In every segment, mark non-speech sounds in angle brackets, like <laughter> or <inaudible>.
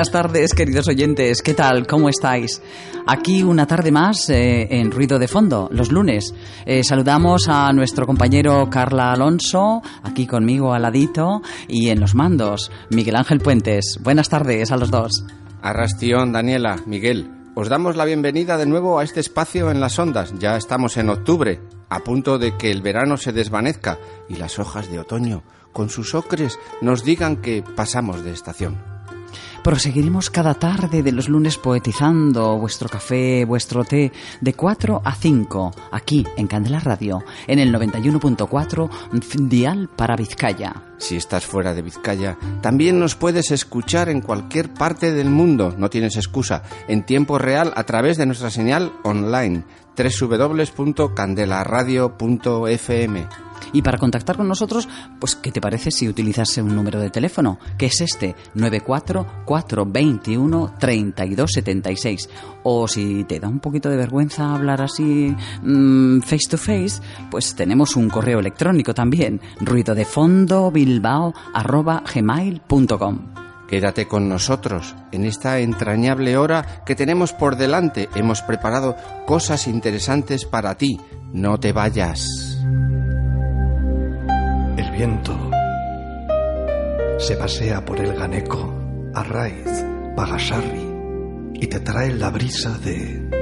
Buenas tardes, queridos oyentes. ¿Qué tal? ¿Cómo estáis? Aquí una tarde más eh, en Ruido de Fondo, los lunes. Eh, saludamos a nuestro compañero Carla Alonso, aquí conmigo al ladito, y en los mandos, Miguel Ángel Puentes. Buenas tardes a los dos. Arrastión, Daniela, Miguel. Os damos la bienvenida de nuevo a este espacio en las ondas. Ya estamos en octubre, a punto de que el verano se desvanezca y las hojas de otoño, con sus ocres, nos digan que pasamos de estación. Proseguiremos cada tarde de los lunes poetizando vuestro café, vuestro té, de 4 a 5, aquí en Candela Radio, en el 91.4 Dial para Vizcaya. Si estás fuera de Vizcaya, también nos puedes escuchar en cualquier parte del mundo, no tienes excusa, en tiempo real a través de nuestra señal online www.candelaradio.fm. Y para contactar con nosotros, pues ¿qué te parece si utilizas un número de teléfono? Que es este, 944213276. O si te da un poquito de vergüenza hablar así mm, face to face, pues tenemos un correo electrónico también, ruido de fondo Quédate con nosotros en esta entrañable hora que tenemos por delante. Hemos preparado cosas interesantes para ti. No te vayas viento se pasea por el Ganeco, Arraiz, Pagasarri y te trae la brisa de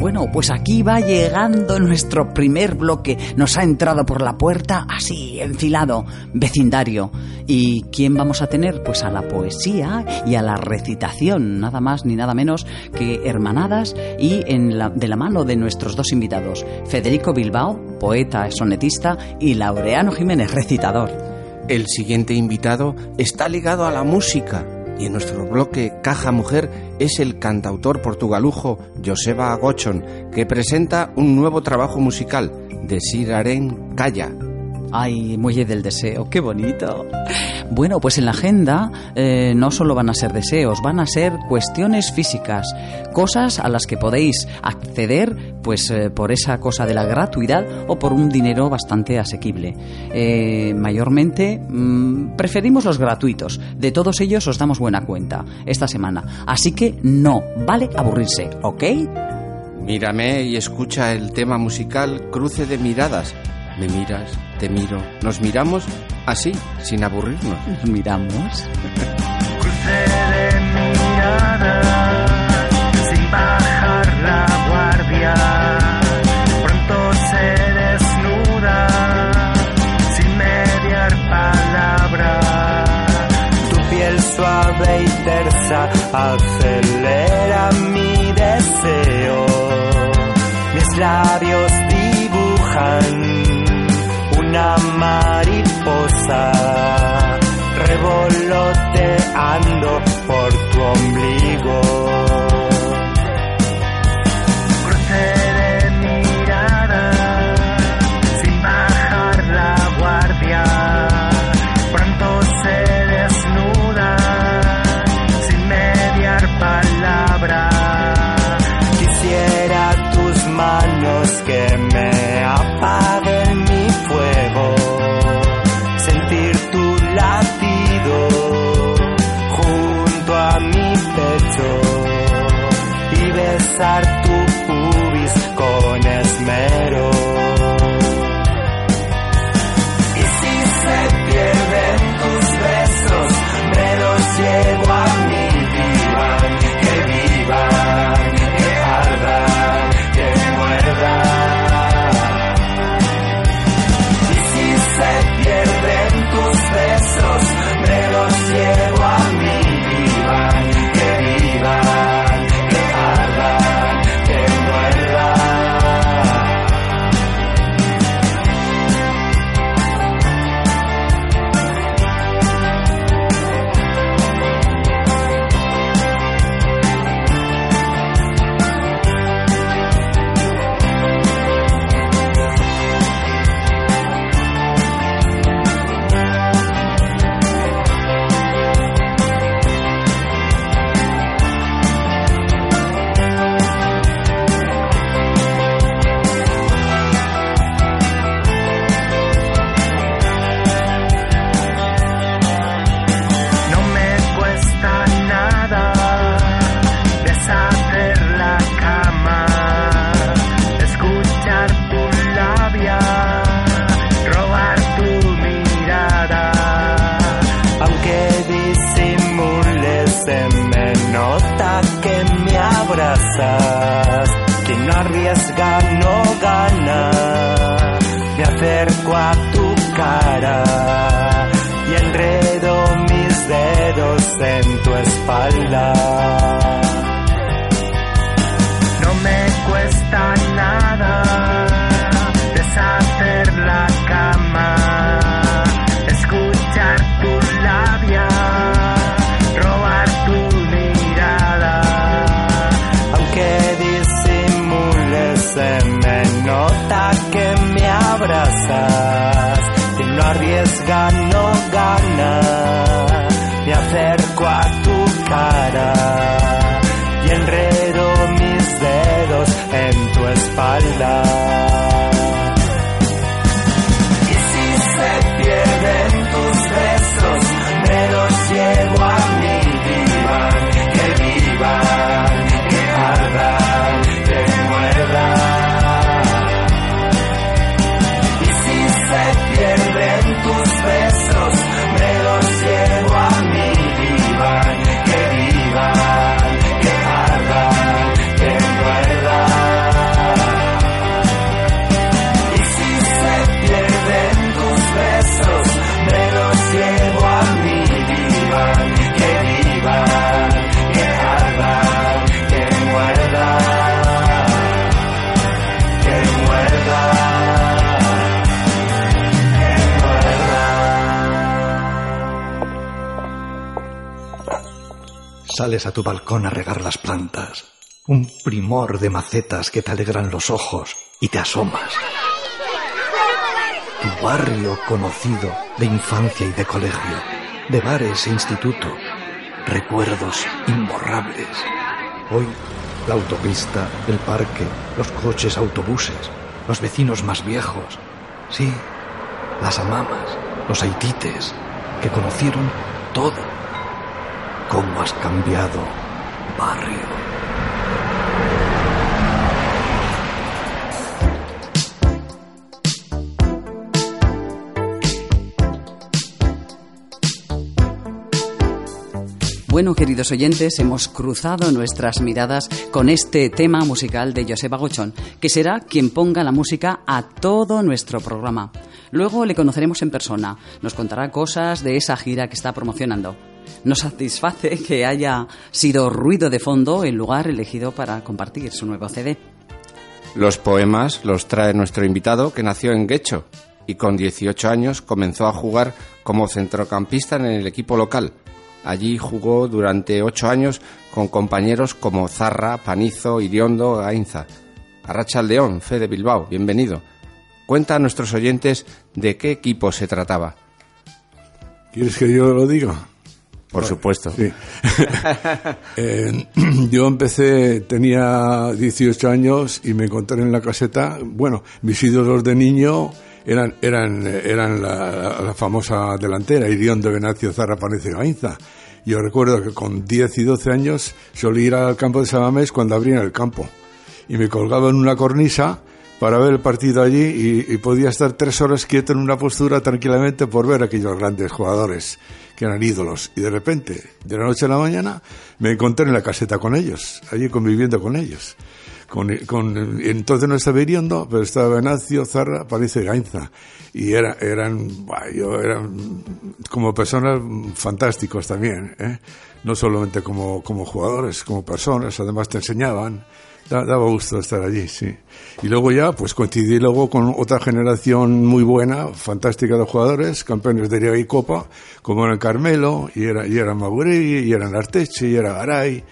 Bueno, pues aquí va llegando nuestro primer bloque. Nos ha entrado por la puerta así, enfilado, vecindario. ¿Y quién vamos a tener? Pues a la poesía y a la recitación, nada más ni nada menos que hermanadas y de la mano de nuestros dos invitados, Federico Bilbao, poeta, sonetista, y Laureano Jiménez, recitador. El siguiente invitado está ligado a la música y en nuestro bloque Caja Mujer es el cantautor portugalujo Joseba Agochon, que presenta un nuevo trabajo musical, de Siraren Calla, Ay, Muelle del Deseo, qué bonito. Bueno, pues en la agenda eh, no solo van a ser deseos, van a ser cuestiones físicas, cosas a las que podéis acceder pues eh, por esa cosa de la gratuidad o por un dinero bastante asequible. Eh, mayormente mm, preferimos los gratuitos, de todos ellos os damos buena cuenta esta semana, así que no vale aburrirse, ¿ok? Mírame y escucha el tema musical Cruce de Miradas me miras, te miro, nos miramos así, sin aburrirnos. Nos miramos. Cruce de mirada, sin bajar la guardia. Pronto se desnuda, sin mediar palabra. Tu piel suave y tersa acelera mi deseo. Mis labios dibujan mariposa revoloteando por tu ombligo. Un primor de macetas que te alegran los ojos y te asomas. Tu barrio conocido de infancia y de colegio, de bares e instituto. Recuerdos imborrables. Hoy, la autopista, el parque, los coches, autobuses, los vecinos más viejos. Sí, las amamas, los haitites, que conocieron todo cómo has cambiado, barrio. Bueno, queridos oyentes, hemos cruzado nuestras miradas con este tema musical de Joseba Gochón, que será quien ponga la música a todo nuestro programa. Luego le conoceremos en persona, nos contará cosas de esa gira que está promocionando. Nos satisface que haya sido ruido de fondo el lugar elegido para compartir su nuevo CD. Los poemas los trae nuestro invitado que nació en Guecho y con 18 años comenzó a jugar como centrocampista en el equipo local. Allí jugó durante ocho años con compañeros como Zarra, Panizo, Iriondo, Gainza. Arracha León, Fede Bilbao, bienvenido. Cuenta a nuestros oyentes de qué equipo se trataba. ¿Quieres que yo lo diga? Por supuesto. Sí. <laughs> Eh, <clears throat> yo empecé, tenía 18 años y me encontré en la caseta. Bueno, mis ídolos de niño eran, eran, eran la, la famosa delantera, Iriondo, Venancio, Zarra, Panece, Gainza. Yo recuerdo que con 10 y 12 años solía ir al campo de Sabamés cuando abrían el campo. Y me colgaba en una cornisa para ver el partido allí y, y podía estar tres horas quieto en una postura tranquilamente por ver aquellos grandes jugadores que eran ídolos. Y de repente, de la noche a la mañana, me encontré en la caseta con ellos, allí conviviendo con ellos. Con, con- entonces no estaba Iriondo, pero estaba Venancio, Zarra, Parece Gainza. Y era, eran, buah, yo, eran como personas fantásticos también, ¿eh? No solamente como, como jugadores, como personas, además te enseñaban. Da- daba gusto estar allí, sí. Y luego ya, pues coincidí luego con otra generación muy buena, fantástica de jugadores, campeones de Liga y Copa, como era Carmelo, y era, y era Maguregui, y eran Arteche, y era Garay,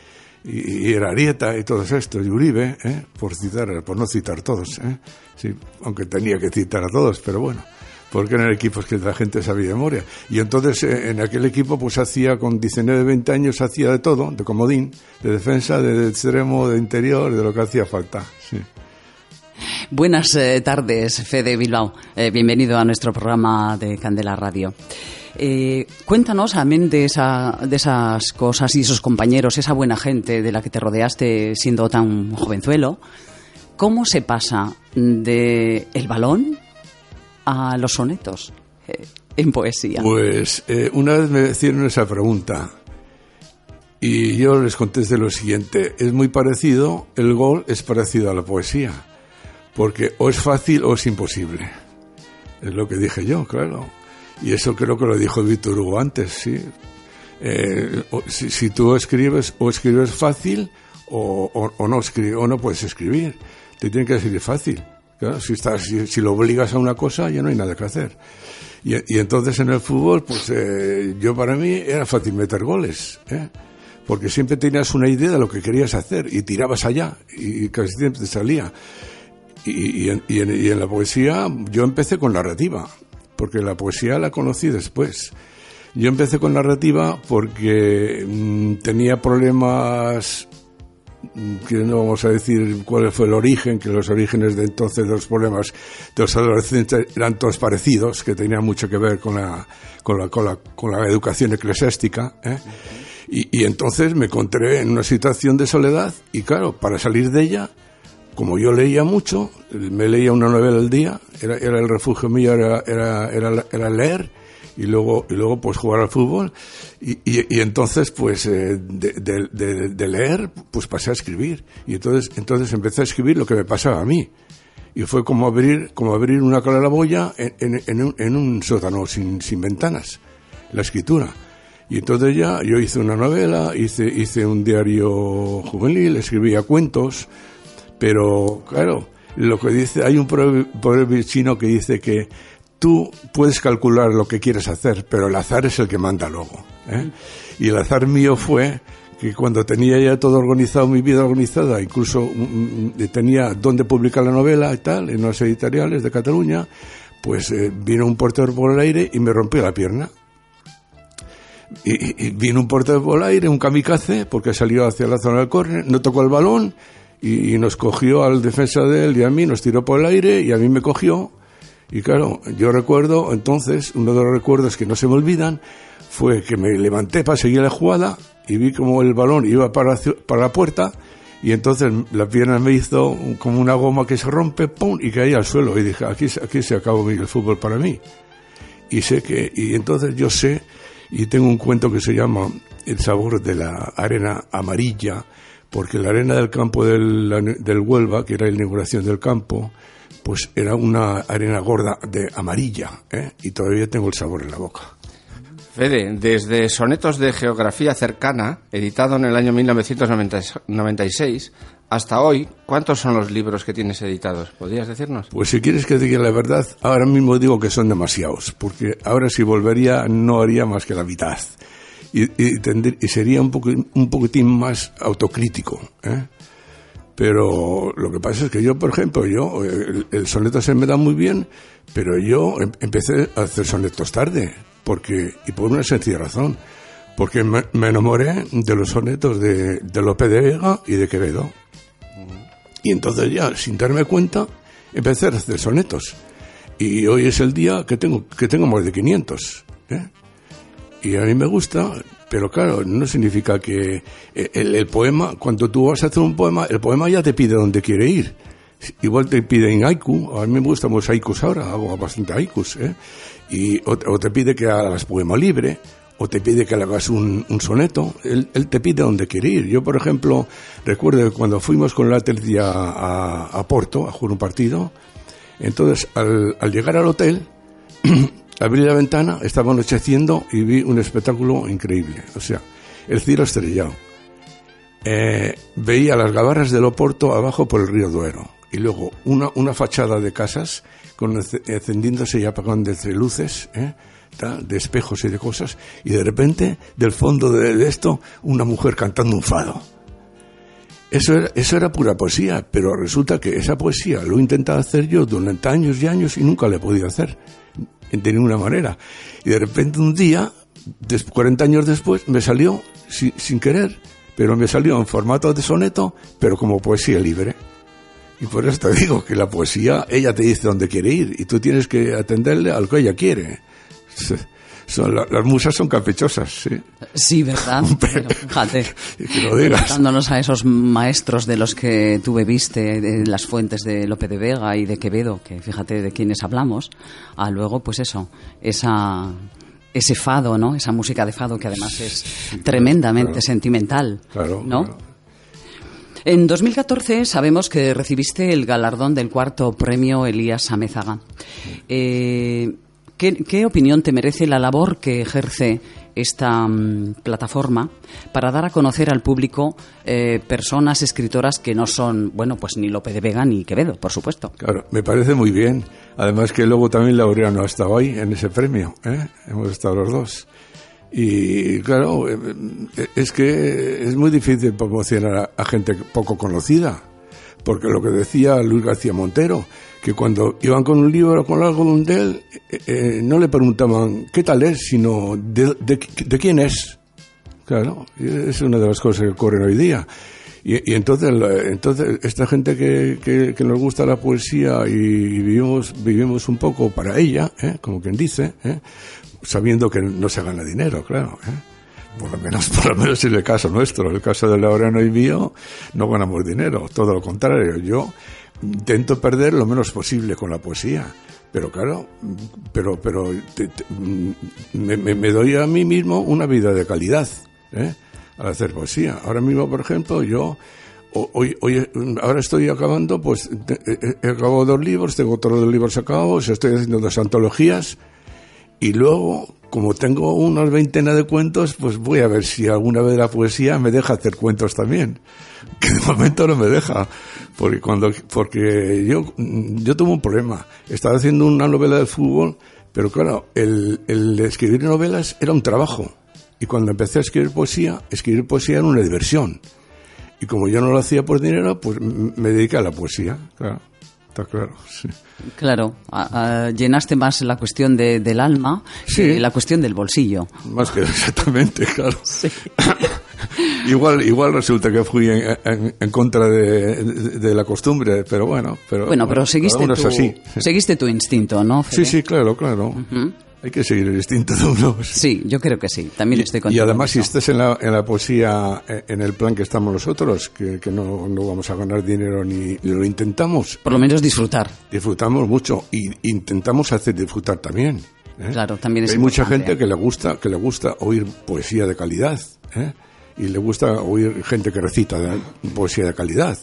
y, y era Arieta, y todos estos, y Uribe, ¿eh? por citar, por no citar todos, ¿eh? Sí, aunque tenía que citar a todos, pero bueno porque eran equipos que la gente sabía de memoria. Y entonces eh, en aquel equipo pues hacía con 19, 20 años hacía de todo, de comodín, de defensa, de extremo, de interior, de lo que hacía falta. Sí. Buenas eh, tardes, Fede Bilbao. Eh, bienvenido a nuestro programa de Candela Radio. Eh, cuéntanos, amén de, esa, de esas cosas y esos compañeros, esa buena gente de la que te rodeaste siendo tan jovenzuelo, ¿cómo se pasa de el balón a los sonetos eh, en poesía? Pues una vez me hicieron esa pregunta y yo les contesté lo siguiente, es muy parecido, el gol es parecido a la poesía, porque o es fácil o es imposible. Es lo que dije yo, claro. Y eso creo que lo dijo Víctor Hugo antes, sí. Eh, si, si tú escribes, o escribes fácil o, no escribes, o no puedes escribir. Te tiene que escribir fácil. Si, estás, si, lo obligas a una cosa, ya no hay nada que hacer. Y, y entonces en el fútbol, pues eh, yo para mí era fácil meter goles, ¿eh? porque siempre tenías una idea de lo que querías hacer y tirabas allá y casi siempre te salía. Y, y en, y en- y en la poesía yo empecé con narrativa, porque la poesía la conocí después. Yo empecé con narrativa porque mm, tenía problemas mm, que no vamos a decir cuál fue el origen, que los orígenes de entonces de los problemas de los adolescentes eran todos parecidos, que tenían mucho que ver con la, con la, con la, con la educación eclesiástica. ¿eh? Y, y entonces me encontré en una situación de soledad y claro, para salir de ella, como yo leía mucho, me leía una novela al día, era, era el refugio mío, era, era, era, leer y luego, y luego pues jugar al fútbol. Y, y, entonces pues eh, de, de- de- de leer pues pasé a escribir. Y entonces, entonces empecé a escribir lo que me pasaba a mí. Y fue como abrir, como abrir una claraboya en, en, en un, en un sótano sin, sin ventanas, la escritura. Y entonces ya yo hice una novela, hice, hice un diario juvenil, escribía cuentos, pero claro, lo que dice, hay un proverbio chino que dice que tú puedes calcular lo que quieres hacer, pero el azar es el que manda luego. ¿eh? Y el azar mío fue que cuando tenía ya todo organizado, mi vida organizada, incluso mm, mm, tenía dónde publicar la novela y tal, en unas editoriales de Cataluña, pues eh, vino un portero por el aire y me rompió la pierna. Y, y- y vino un portero por el aire, un kamikaze, porque salió hacia la zona del córner, no tocó el balón y, y nos cogió al defensa de él y a mí, nos tiró por el aire y a mí me cogió. Y claro, yo recuerdo entonces, uno de los recuerdos que no se me olvidan, fue que me levanté para seguir la jugada y vi como el balón iba para, para la puerta y entonces la pierna me hizo como una goma que se rompe, ¡pum! y caí al suelo y dije, aquí, aquí se acabó el fútbol para mí y sé que y entonces yo sé y tengo un cuento que se llama el sabor de la arena amarilla porque la arena del campo del, del Huelva que era la inauguración del campo pues era una arena gorda de amarilla ¿eh? y todavía tengo el sabor en la boca Fede, desde Sonetos de Geografía Cercana, editado en el año 1996, hasta hoy, ¿cuántos son los libros que tienes editados? ¿Podrías decirnos? Pues si quieres que diga la verdad, ahora mismo digo que son demasiados, porque ahora si volvería no haría más que la mitad. Y, y, tendr- y sería un, poco, un poquitín más autocrítico. ¿eh? Pero lo que pasa es que yo, por ejemplo, yo, el, el soneto se me da muy bien, pero yo em- empecé a hacer sonetos tarde, porque, y por una sencilla razón, porque me, me enamoré de los sonetos de, de Lope de Vega y de Quevedo. Y entonces ya, sin darme cuenta, empecé a hacer sonetos. Y hoy es el día que tengo, que tengo más de 500. ¿eh? Y a mí me gusta, pero claro, no significa que el, el poema, cuando tú vas a hacer un poema, el poema ya te pide dónde quiere ir. Igual te piden haiku, a mí me gustan los haikus ahora, hago bastante haikus, ¿eh? Y, o, te pide que hagas poema libre, o te pide que hagas un, soneto, él, te pide dónde quiere ir. Yo, por ejemplo, recuerdo que cuando fuimos con la Atleti a, a, Porto a jugar un partido, entonces al llegar al hotel, <clears throat> abrí la ventana, estaba anocheciendo y vi un espectáculo increíble. O sea, el cielo estrellado. Eh, veía las gabarras del Oporto abajo por el río Duero. Y luego una, una fachada de casas con encendiéndose y apagándose luces, ¿eh? de espejos y de cosas. Y de repente, del fondo de, de esto, una mujer cantando un fado. Eso era, eso era pura poesía, pero resulta que esa poesía lo he intentado hacer yo durante años y años y nunca la he podido hacer de ninguna manera. Y de repente un día, 40 años después, me salió sin, querer, pero me salió en formato de soneto, pero como poesía libre. Y por eso te digo que la poesía, ella te dice dónde quiere ir y tú tienes que atenderle a lo que ella quiere. Son, las musas son caprichosas, sí. Sí, ¿verdad? <laughs> Pero, fíjate, que lo digas. a esos maestros de los que tú bebiste, de las fuentes de Lope de Vega y de Quevedo, que fíjate de quienes hablamos, a luego, pues eso, esa ese fado, ¿no? Esa música de fado que además es tremendamente claro. sentimental, Claro, ¿no? claro. En 2014 sabemos que recibiste el galardón del cuarto premio Elías Amézaga. Eh, ¿qué, ¿Qué opinión te merece la labor que ejerce esta mm, plataforma para dar a conocer al público eh, personas escritoras que no son, bueno, pues ni Lope de Vega ni Quevedo, por supuesto? Claro, me parece muy bien. Además que luego también Laureano ha estado ahí en ese premio, ¿eh? Hemos estado los dos. Y claro, eh, es que es muy difícil promocionar a gente poco conocida. Porque lo que decía Luis García Montero, que cuando iban con un libro con algo de él, eh, eh, no le preguntaban qué tal es, sino de, de, de, quién es. Claro, es una de las cosas que ocurren hoy día. Y, y entonces, entonces, esta gente que, que, que, nos gusta la poesía y, y vivimos, vivimos un poco para ella, ¿eh? como quien dice, ¿eh? sabiendo que no se gana dinero, claro. ¿eh? por lo menos <laughs> por lo menos en el caso nuestro, el caso de Laureano y mío, no ganamos dinero, todo lo contrario. Yo intento perder lo menos posible con la poesía, pero claro, pero pero te, me, me, doy a mí mismo una vida de calidad ¿eh? al hacer poesía. Ahora mismo, por ejemplo, yo hoy, hoy ahora estoy acabando, pues he, he acabado dos libros, tengo otros dos libros acabados, estoy haciendo dos antologías y luego como tengo unas veintena de cuentos, pues voy a ver si alguna vez la poesía me deja hacer cuentos también. <laughs> Que de momento no me deja. Porque cuando, porque yo, yo tuve un problema. Estaba haciendo una novela del fútbol, pero claro, el, el escribir novelas era un trabajo. Y cuando empecé a escribir poesía, escribir poesía era una diversión. Y como yo no lo hacía por dinero, pues me dediqué a la poesía, claro. Está claro, sí. Claro, a, a, llenaste más la cuestión de, del alma sí. que la cuestión del bolsillo. Más que <laughs> exactamente, claro. Sí. <laughs> igual, igual resulta que fui en, en, en contra de, de, de, la costumbre, pero bueno. Pero, bueno, pero seguiste, tu, así. seguiste tu instinto, ¿no? Fede? Sí, sí, claro, claro. Uh -huh. Hay que seguir el instinto de uno. Sí, yo creo que sí. También estoy contigo. Y además, si estás en la, en la poesía, eh, en el plan que estamos nosotros, que, que no, no, vamos a ganar dinero ni, ni, lo intentamos. Por lo menos disfrutar. Disfrutamos mucho y intentamos hacer disfrutar también. ¿eh? Claro, también es Hay mucha gente que le gusta que le gusta oír poesía de calidad. ¿eh? Y le gusta oír gente que recita de poesía de calidad.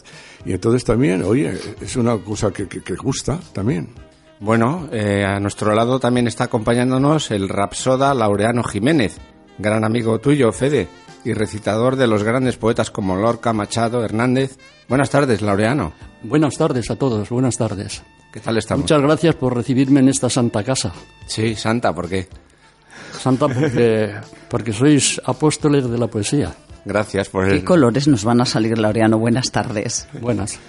Y entonces también, oye, es una cosa que, que, que gusta también. Bueno, eh, a nuestro lado también está acompañándonos el rapsoda Laureano Jiménez, gran amigo tuyo, Fede, y recitador de los grandes poetas como Lorca, Machado, Hernández. Buenas tardes, Laureano. Buenas tardes a todos, buenas tardes. ¿Qué tal estamos? Muchas gracias por recibirme en esta santa casa. Sí, santa, ¿por qué? Santa porque, <laughs> porque sois apóstoles de la poesía. Gracias por ¿Qué el... colores nos van a salir, Laureano? Buenas tardes. Buenas.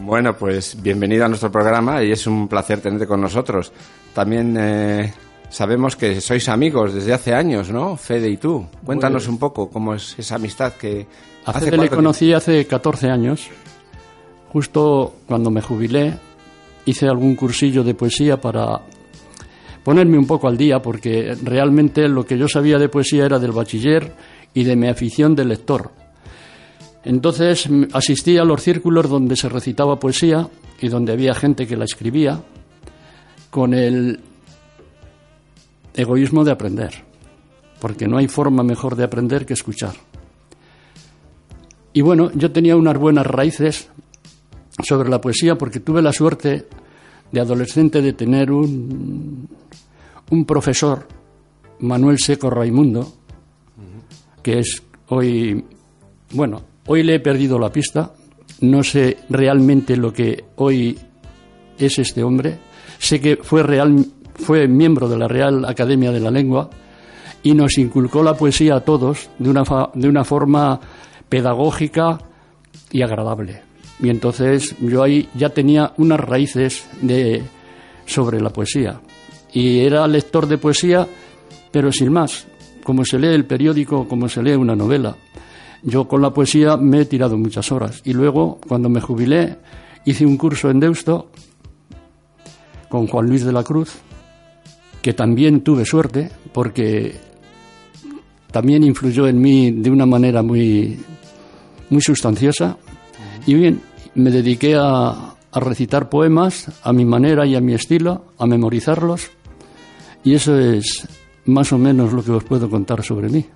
Bueno, pues bienvenido a nuestro programa y es un placer tenerte con nosotros. También eh, sabemos que sois amigos desde hace años, ¿no? Fede y tú. Cuéntanos pues, un poco cómo es esa amistad que... A Fede le conocí tiempo? hace 14 años. Justo cuando me jubilé hice algún cursillo de poesía para ponerme un poco al día porque realmente lo que yo sabía de poesía era del bachiller y de mi afición de lector entonces asistí a los círculos donde se recitaba poesía y donde había gente que la escribía con el egoísmo de aprender, porque no hay forma mejor de aprender que escuchar. Y bueno, yo tenía unas buenas raíces sobre la poesía porque tuve la suerte de adolescente de tener un, un profesor, Manuel Seco Raimundo, que es hoy, bueno, hoy le he perdido la pista, no sé realmente lo que hoy es este hombre, sé que fue, real, fue miembro de la Real Academia de la Lengua y nos inculcó la poesía a todos de una, fa- de una forma pedagógica y agradable. Y entonces yo ahí ya tenía unas raíces sobre la poesía. Y era lector de poesía, pero sin más, como se lee el periódico, como se lee una novela. Yo con la poesía me he tirado muchas horas. Y luego, cuando me jubilé, hice un curso en Deusto con Juan Luis de la Cruz, que también tuve suerte, porque también influyó en mí de una manera muy, muy sustanciosa. Y bien, me dediqué a, a recitar poemas a mi manera y a mi estilo, a memorizarlos. Y eso es más o menos lo que os puedo contar sobre mí.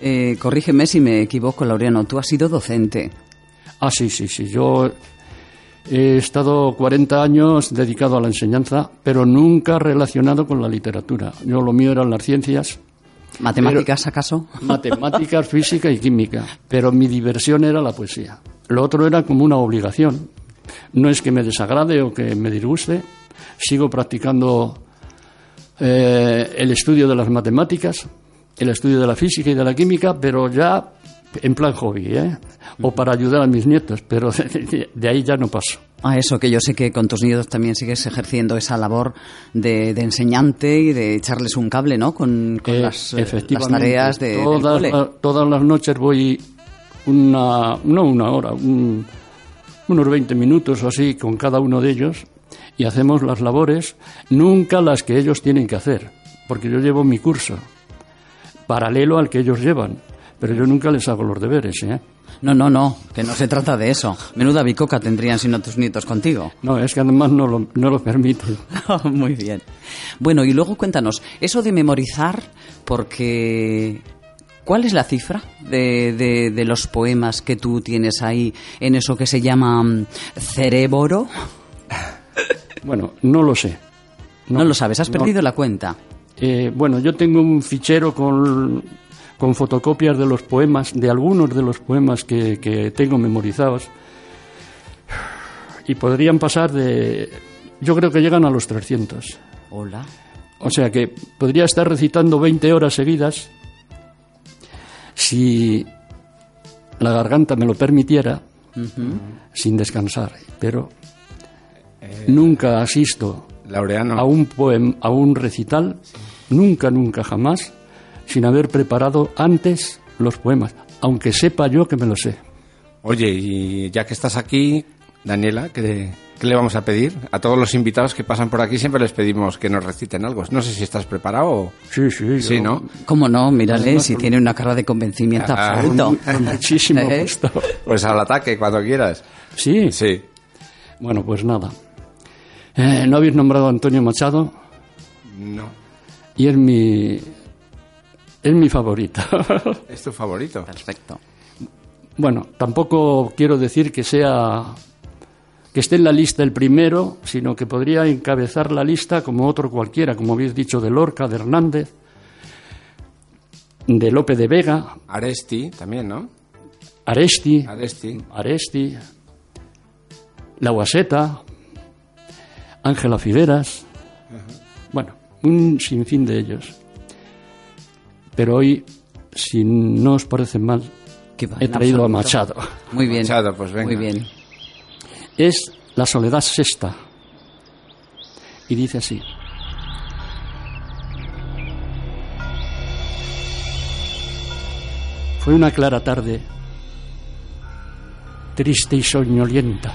Eh, corrígeme si me equivoco, Laureano. Tú has sido docente. Ah, sí, sí, sí. Yo he estado 40 años dedicado a la enseñanza, pero nunca relacionado con la literatura. Yo lo mío eran las ciencias, ¿Matemáticas acaso? <laughs> matemáticas, física y química, pero mi diversión era la poesía. Lo otro era como una obligación. No es que me desagrade o que me disguste, sigo practicando eh, el estudio de las matemáticas, el estudio de la física y de la química, pero ya en plan hobby, ¿eh? o para ayudar a mis nietos, pero de, <laughs> de ahí ya no paso. A eso que yo sé que con tus nietos también sigues ejerciendo esa labor de, de enseñante y de echarles un cable, ¿no? Con, con Eh, las, eh, las tareas de, del todas, cole. la- todas las noches voy una, no una hora, un- unos 20 minutos o así con cada uno de ellos y hacemos las labores, nunca las que ellos tienen que hacer, porque yo llevo mi curso paralelo al que ellos llevan, pero yo nunca les hago los deberes, ¿eh? No, no, no, que no se trata de eso. Menuda bicoca tendrían si no tus nietos contigo. <laughs> No, es que además no lo, no lo permiten. <laughs> Muy bien. Bueno, y luego cuéntanos, eso de memorizar, porque... ¿Cuál es la cifra de, de- de los poemas que tú tienes ahí en eso que se llama mm, cerebro? Bueno, no lo sé. No, lo sabes, has no. perdido la cuenta. Eh, bueno, yo tengo un fichero con, con fotocopias de los poemas, de algunos de los poemas que, que tengo memorizados. Y podrían pasar de... Yo creo que llegan a los 300. Hola. O sea que podría estar recitando 20 horas seguidas si la garganta me lo permitiera, sin descansar. Pero nunca asisto Laureano. a un poem, a un recital, nunca, nunca, jamás, sin haber preparado antes los poemas, aunque sepa yo que me lo sé. Oye, y ya que estás aquí, Daniela, ¿qué, qué le vamos a pedir? A todos los invitados que pasan por aquí siempre les pedimos que nos reciten algo. No sé si estás preparado o... Sí, sí, Sí, yo- ¿no? ¿Cómo no? Mírale, si tiene una cara de convencimiento Ah, absoluto. Muchísimo <laughs> ¿Eh? gusto. Pues al ataque, cuando quieras. Sí, Sí. bueno, pues nada. Eh, ¿No habéis nombrado a Antonio Machado? No. Y es mi, es mi favorito. <laughs> ¿Es tu favorito? Perfecto. bueno, tampoco quiero decir que sea que esté en la lista el primero, sino que podría encabezar la lista como otro cualquiera, como habéis dicho, de Lorca, de Hernández, de Lope de Vega, Aresti también, ¿no? Aresti, Aresti. Aresti, La Guaseta, Ángela Figueras, bueno, un sinfín de ellos. Pero hoy, si no os parece mal, he traído a. Machado. Muy bien. Machado, pues venga. Muy bien. Es La Soledad Sexta. Y dice así. Fue una clara tarde, triste y soñolienta,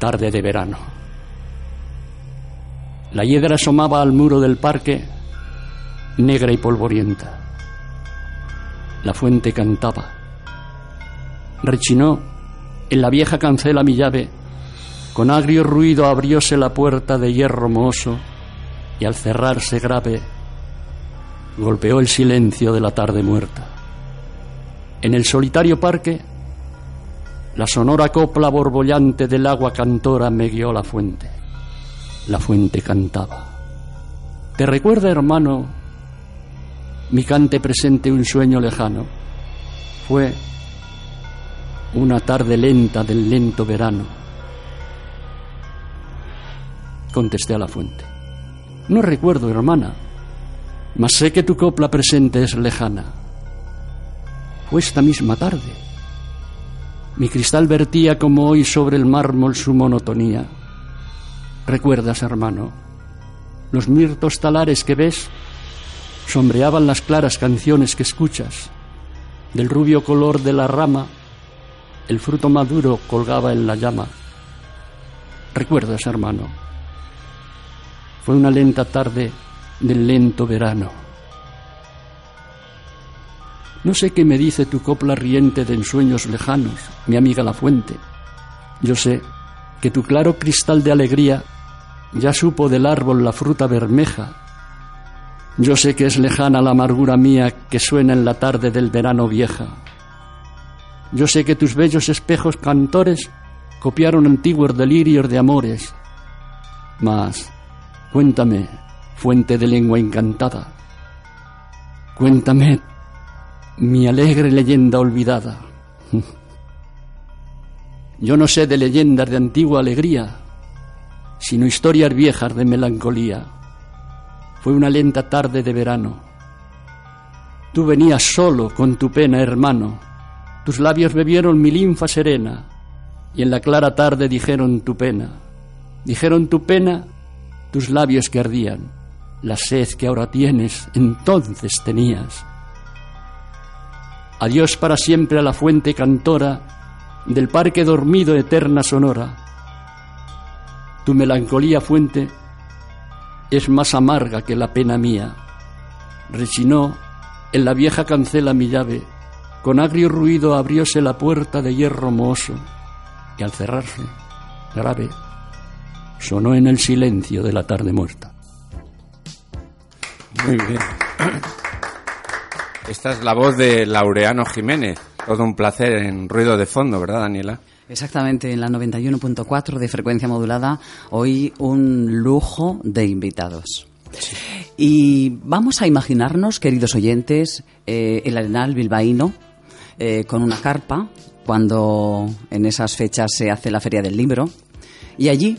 tarde de verano. La hiedra asomaba al muro del parque, negra y polvorienta. La fuente cantaba. Rechinó en la vieja cancela mi llave Con agrio ruido abrióse la puerta de hierro mohoso y al cerrarse grave golpeó el silencio de la tarde muerta. En el solitario parque, la sonora copla borbollante del agua cantora me guió la fuente. La fuente cantaba. ¿Te recuerda, hermano, mi cante presente un sueño lejano? Fue una tarde lenta del lento verano. Contesté a la fuente. No recuerdo, hermana, mas sé que tu copla presente es lejana. Fue esta misma tarde. Mi cristal vertía como hoy sobre el mármol su monotonía. ¿Recuerdas, hermano? Los mirtos talares que ves sombreaban las claras canciones que escuchas. Del rubio color de la rama, el fruto maduro colgaba en la llama. ¿Recuerdas, hermano? Fue una lenta tarde del lento verano. No sé qué me dice tu copla riente de ensueños lejanos, mi amiga la fuente. Yo sé que tu claro cristal de alegría ya supo del árbol la fruta bermeja. Yo sé que es lejana la amargura mía que suena en la tarde del verano vieja. Yo sé que tus bellos espejos cantores copiaron antiguos delirios de amores. Mas, cuéntame, fuente de lengua encantada, cuéntame mi alegre leyenda olvidada. Yo no sé de leyendas de antigua alegría, sino historias viejas de melancolía. Fue una lenta tarde de verano. Tú venías solo con tu pena, hermano. Tus labios bebieron mi linfa serena y en la clara tarde dijeron tu pena. Dijeron tu pena tus labios que ardían, la sed que ahora tienes, entonces tenías. Adiós para siempre a la fuente cantora del parque dormido eterna sonora. Tu melancolía fuente es más amarga que la pena mía. Rechinó en la vieja cancela mi llave, con agrio ruido abrióse la puerta de hierro mohoso, y al cerrarse, grave, sonó en el silencio de la tarde muerta. Muy bien. Esta es la voz de Laureano Jiménez. Todo un placer en ruido de fondo, ¿verdad, Daniela? Exactamente, en la 91.4 de frecuencia modulada, hoy un lujo de invitados. Y vamos a imaginarnos, queridos oyentes, eh, el arenal bilbaíno eh, con una carpa, cuando en esas fechas se hace la Feria del Libro, y allí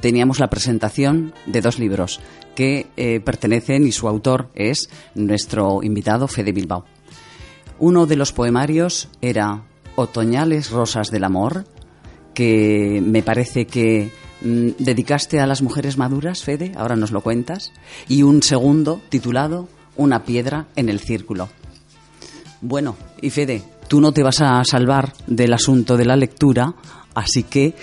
teníamos la presentación de dos libros que eh, pertenecen y su autor es nuestro invitado Fede Bilbao. Uno de los poemarios era Otoñales Rosas del Amor, que me parece que mm, dedicaste a las mujeres maduras, Fede, ahora nos lo cuentas, y un segundo titulado Una piedra en el círculo. Bueno, y Fede, tú no te vas a salvar del asunto de la lectura, así que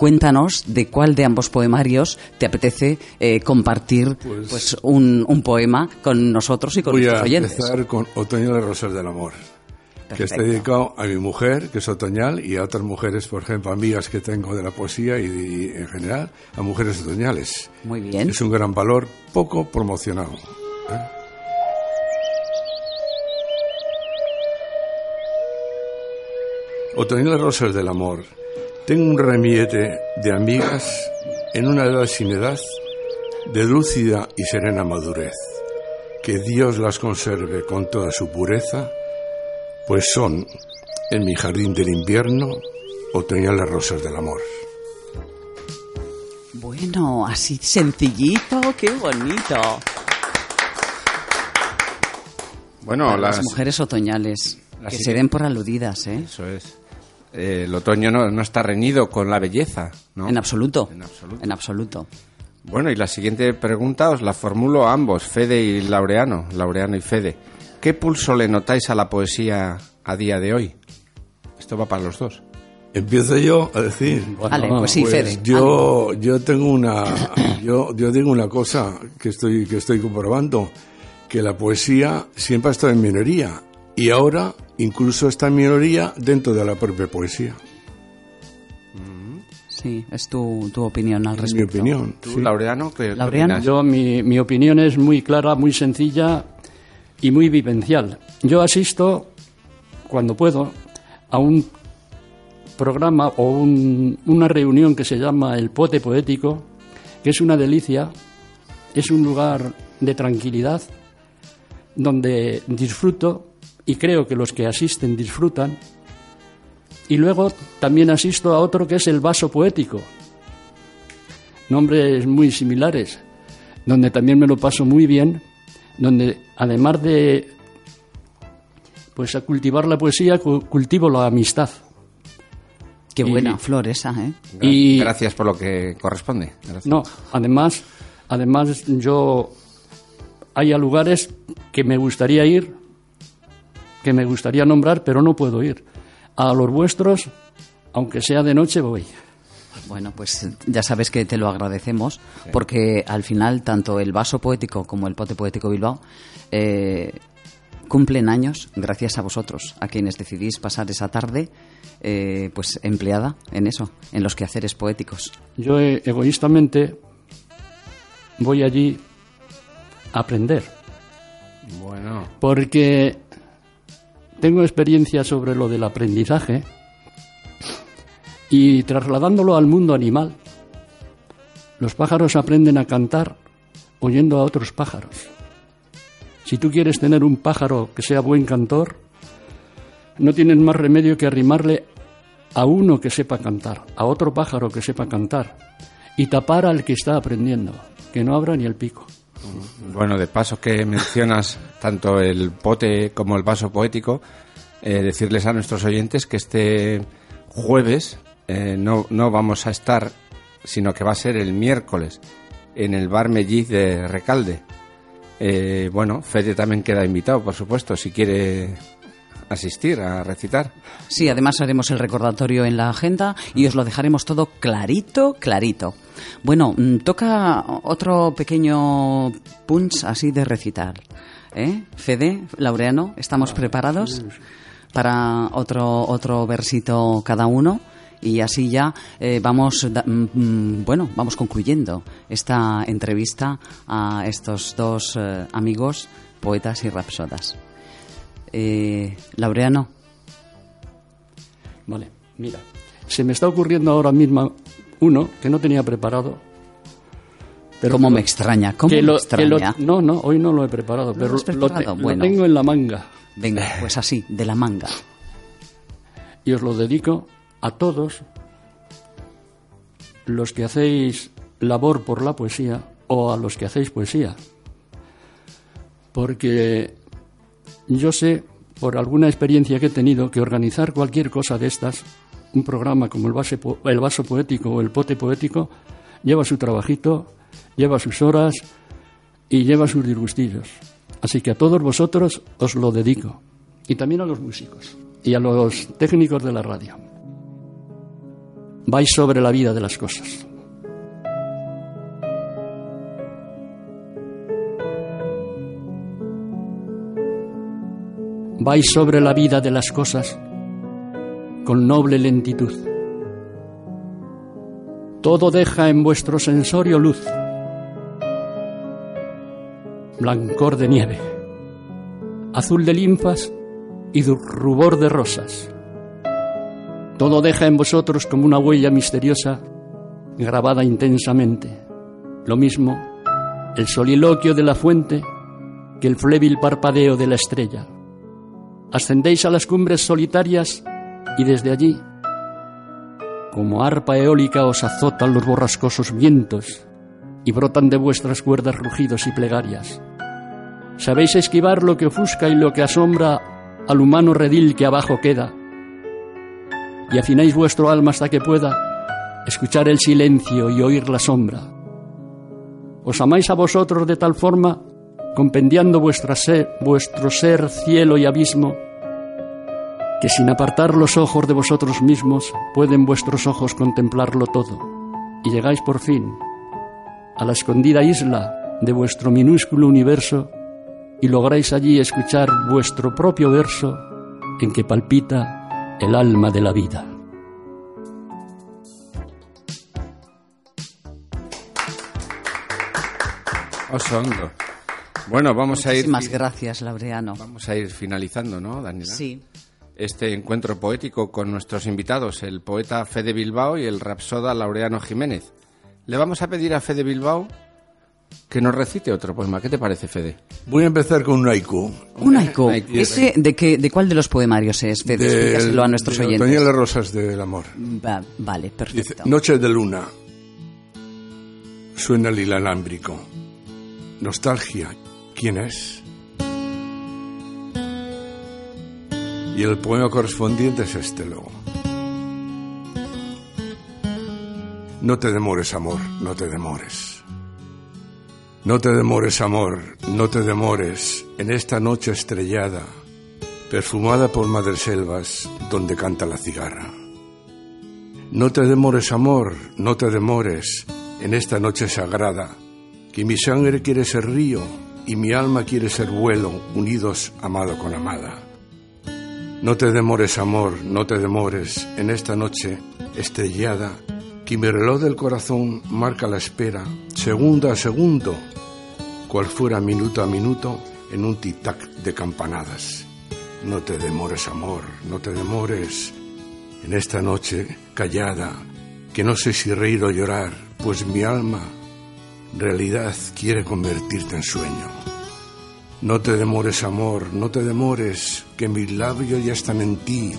cuéntanos de cuál de ambos poemarios te apetece eh, compartir pues, pues un, un, poema con nosotros y con voy nuestros a oyentes. empezar con Otoño de Rosas del Amor, que está dedicado a mi mujer, que es otoñal, y a otras mujeres, por ejemplo, amigas que tengo de la poesía y, en general a mujeres otoñales. Muy bien. Es un gran valor poco promocionado. ¿eh? Otoño de Rosas del Amor. Tengo un remiete de amigas en una edad sin edad, de lúcida y serena madurez. Que Dios las conserve con toda su pureza, pues son, en mi jardín del invierno, otoñales rosas del amor. Bueno, así sencillito, qué bonito. Bueno, las, las mujeres otoñales, las que se den por aludidas, ¿eh? Eso es. Eh, el otoño no, no está reñido con la belleza, ¿no? En absoluto. En absoluto. En absoluto. Bueno, y la siguiente pregunta os la formulo a ambos, Fede y Laureano, Laureano y Fede. ¿Qué pulso le notáis a la poesía a día de hoy? Esto va para los dos. Empiezo yo a decir. Vale, pues sí, Pues Fede. yo, yo tengo una, <coughs> yo, yo digo una cosa que estoy, que estoy comprobando, que la poesía siempre ha estado en minoría y ahora incluso está en minoría dentro de la propia poesía. Sí, es tu, tu opinión al mi respecto. opinión. ¿Tú, sí. Laureano? ¿qué- Laureano. Yo, mi, mi opinión es muy clara, muy sencilla y muy vivencial. Yo asisto, cuando puedo, a un programa o un- una reunión que se llama El Pote Poético, que es una delicia, es un lugar de tranquilidad donde disfruto y creo que los que asisten disfrutan. Y luego también asisto a otro que es el Vaso Poético, nombres muy similares, donde también me lo paso muy bien, donde además de pues a cultivar la poesía, cu- cultivo la amistad. Qué Y- buena flor esa, ¿eh? Y Gracias por lo que corresponde. Gracias. no, además, además yo hay a lugares que me gustaría ir, que me gustaría nombrar, pero no puedo ir. A los vuestros, aunque sea de noche, voy. Bueno, pues ya sabes que te lo agradecemos porque al final tanto el vaso poético como el pote poético Bilbao eh, cumplen años gracias a vosotros, a quienes decidís pasar esa tarde eh, pues empleada en eso, en los quehaceres poéticos. Yo eh, egoístamente voy allí a aprender. Bueno, porque tengo experiencia sobre lo del aprendizaje y trasladándolo al mundo animal, los pájaros aprenden a cantar oyendo a otros pájaros. Si tú quieres tener un pájaro que sea buen cantor, no tienes más remedio que arrimarle a uno que sepa cantar, a otro pájaro que sepa cantar, y tapar al que está aprendiendo, que no abra ni el pico. Bueno, de paso que mencionas <laughs> tanto el pote como el vaso poético, eh, decirles a nuestros oyentes que este jueves eh, no, no vamos a estar, sino que va a ser el miércoles en el bar Melliz de Recalde. Eh, bueno, Fede también queda invitado, por supuesto, si quiere asistir a recitar. Sí, además haremos el recordatorio en la agenda y os lo dejaremos todo clarito, clarito. Bueno, mm, toca otro pequeño punch así de recitar. ¿Eh? Fede, Laureano, ¿estamos preparados para otro, otro versito cada uno? Y así ya eh, vamos, da- mm, mm, bueno, vamos concluyendo esta entrevista a estos dos eh, amigos, poetas y rapsodas. Eh, Laureano, Vale, mira, se me está ocurriendo ahora mismo uno que no tenía preparado. Pero ¿Cómo me extraña? ¿Cómo que me lo- que extraña? lo- no, no, hoy no lo he preparado, pero lo te- tengo en la manga Venga, <laughs> pues así, de la manga. y os lo dedico a todos los que hacéis labor por la poesía o a los que hacéis poesía. Porque yo sé, por alguna experiencia que he tenido, que organizar cualquier cosa de estas, un programa como el, vaso poético o el pote poético, lleva su trabajito, lleva sus horas y lleva sus disgustillos. Así que a todos vosotros os lo dedico. Y también a los músicos y a los técnicos de la radio. Vais sobre la vida de las cosas. Vais sobre la vida de las cosas con noble lentitud. Todo deja en vuestro sensorio luz, blancor de nieve, azul de linfas y rubor de rosas. Todo deja en vosotros como una huella misteriosa grabada intensamente. Lo mismo el soliloquio de la fuente que el flébil parpadeo de la estrella. Ascendéis a las cumbres solitarias y desde allí, como arpa eólica, os azotan los borrascosos vientos y brotan de vuestras cuerdas rugidos y plegarias. Sabéis esquivar lo que ofusca y lo que asombra al humano redil que abajo queda, y afináis vuestro alma hasta que pueda escuchar el silencio y oír la sombra. Os amáis a vosotros de tal forma, compendiando vuestro ser, cielo y abismo, que sin apartar los ojos de vosotros mismos pueden vuestros ojos contemplarlo todo, y llegáis por fin a la escondida isla de vuestro minúsculo universo y lográis allí escuchar vuestro propio verso en que palpita el alma de la vida. Bueno, vamos a ir Muchísimas gracias, Laureano. vamos a ir finalizando, ¿no, Daniela? Sí. Este encuentro poético con nuestros invitados, el poeta Fede Bilbao y el rapsoda Laureano Jiménez. Le vamos a pedir a Fede Bilbao que nos recite otro poema. ¿Qué te parece, Fede? Voy a empezar con un haiku. Un haiku. Haiku. ¿Ese de, qué, ¿De cuál de los poemarios es, Fede? Explícaselo a nuestros de oyentes. Otoñales Rosas del Amor. Va- vale, Dice, perfecto. Noche de luna. Suena el inalámbrico. Nostalgia. ¿Quién es? Y el poema correspondiente es este. No te demores, amor, no te demores. No te demores, amor, no te demores en esta noche estrellada, perfumada por madreselvas donde canta la cigarra. No te demores, amor, no te demores en esta noche sagrada, que mi sangre quiere ser río y mi alma quiere ser vuelo, unidos amado con amada. No te demores, amor, no te demores en esta noche estrellada, que mi reloj del corazón marca la espera, segundo a segundo, cual fuera minuto a minuto en un tic-tac de campanadas. No te demores, amor, no te demores en esta noche callada, que no sé si reír o llorar, pues mi alma, realidad, quiere convertirte en sueño. No te demores, amor, no te demores, que mis labios ya están en ti,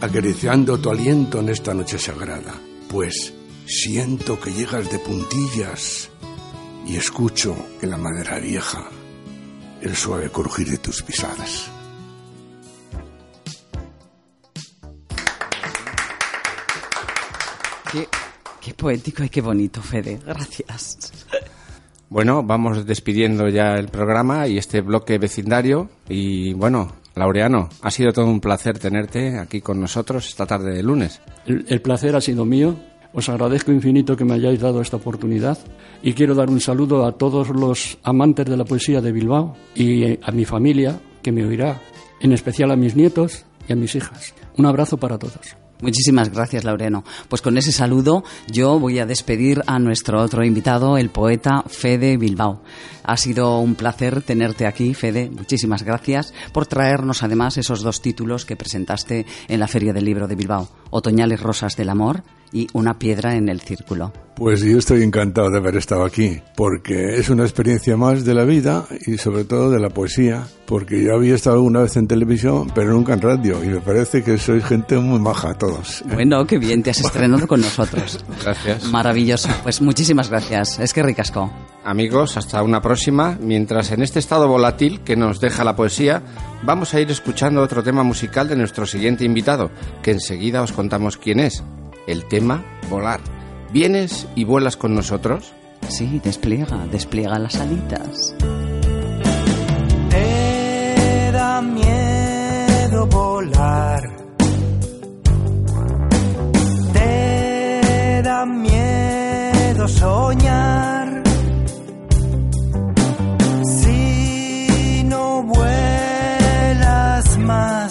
acariciando tu aliento en esta noche sagrada, pues siento que llegas de puntillas y escucho en la madera vieja el suave crujir de tus pisadas. Qué poético y qué bonito, Fede. Gracias. Bueno, vamos despidiendo ya el programa y este bloque vecindario. Y bueno, Laureano, ha sido todo un placer tenerte aquí con nosotros esta tarde de lunes. El, el placer ha sido mío. Os agradezco infinito que me hayáis dado esta oportunidad y quiero dar un saludo a todos los amantes de la poesía de Bilbao y eh, a mi familia que me oirá, en especial a mis nietos y a mis hijas. Un abrazo para todos. Muchísimas gracias, Laureano. Pues con ese saludo yo voy a despedir a nuestro otro invitado, el poeta Fede Bilbao. Ha sido un placer tenerte aquí, Fede. Muchísimas gracias por traernos además esos dos títulos que presentaste en la Feria del Libro de Bilbao, Otoñales Rosas del Amor y Una piedra en el círculo. Pues yo estoy encantado de haber estado aquí, porque es una experiencia más de la vida y sobre todo de la poesía, porque yo había estado alguna vez en televisión, pero nunca en radio, y me parece que sois gente muy maja todos. ¿eh? Bueno, qué bien, te has estrenado con nosotros. <laughs> Gracias. Maravilloso. Pues muchísimas gracias. Es que ricasco. Amigos, hasta una próxima. Mientras en este estado volátil que nos deja la poesía, vamos a ir escuchando otro tema musical de nuestro siguiente invitado, que enseguida os contamos quién es. El tema Volar. ¿Vienes y vuelas con nosotros? Sí, despliega, despliega las alitas. Te da miedo volar. Te da miedo soñar. Si no vuelas más.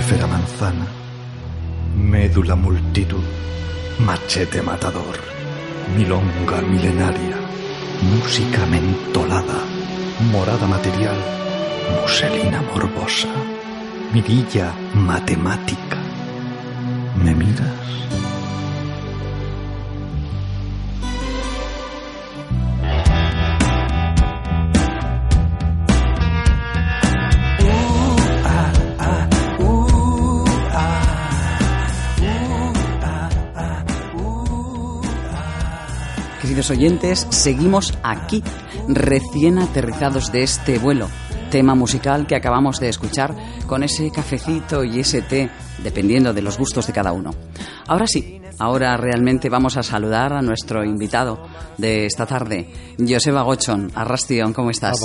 Mortífera manzana, médula multitud, machete matador, milonga milenaria, música mentolada, morada material, muselina morbosa, mirilla matemática. ¿Me miras? Queridos oyentes, seguimos aquí, recién aterrizados de este vuelo. Tema musical que acabamos de escuchar con ese cafecito y ese té, dependiendo de los gustos de cada uno. Ahora sí, ahora realmente vamos a saludar a nuestro invitado de esta tarde, Joseba Gochon. Arrastion, ¿cómo estás?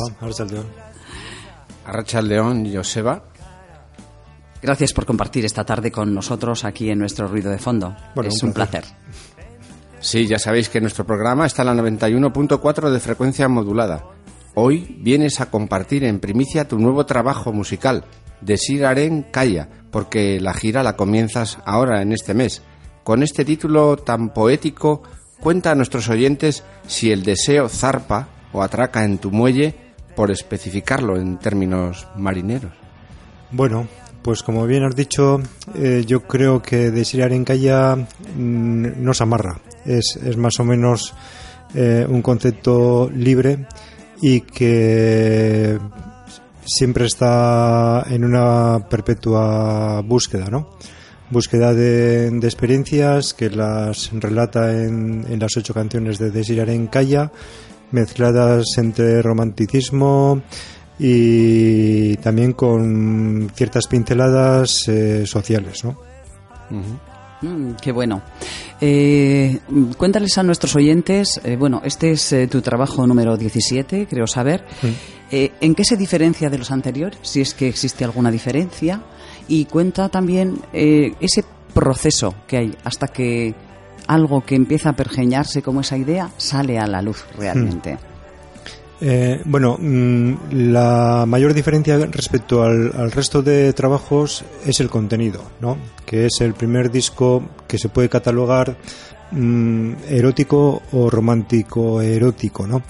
Arracha León, Joseba. Gracias por compartir esta tarde con nosotros aquí en nuestro ruido de fondo. Bueno, es un un placer. Sí, ya sabéis que nuestro programa está en la 91.4 de frecuencia modulada. Hoy vienes a compartir en primicia tu nuevo trabajo musical, Desiraren Calla, porque la gira la comienzas ahora en este mes. Con este título tan poético, cuenta a nuestros oyentes si el deseo zarpa o atraca en tu muelle, por especificarlo en términos marineros. Bueno, pues como bien has dicho, eh, yo creo que Desirar en Calla mm, no se amarra. Es, es más o menos eh, un concepto libre y que siempre está en una perpetua búsqueda, ¿no? Búsqueda de, experiencias que las relata en, en las ocho canciones de Desirar en Calla, mezcladas entre romanticismo, y también con ciertas pinceladas eh, sociales, ¿no? Mm, qué bueno. Eh, cuéntales a nuestros oyentes, eh, bueno, este es eh, tu trabajo número 17, creo saber. Eh, ¿En qué se diferencia de los anteriores? Si es que existe alguna diferencia. Y cuenta también eh, ese proceso que hay hasta que algo que empieza a pergeñarse como esa idea sale a la luz realmente. Eh, bueno, mm, la mayor diferencia respecto al, resto de trabajos es el contenido, ¿no? Que es el primer disco que se puede catalogar mm, erótico o romántico erótico, ¿no?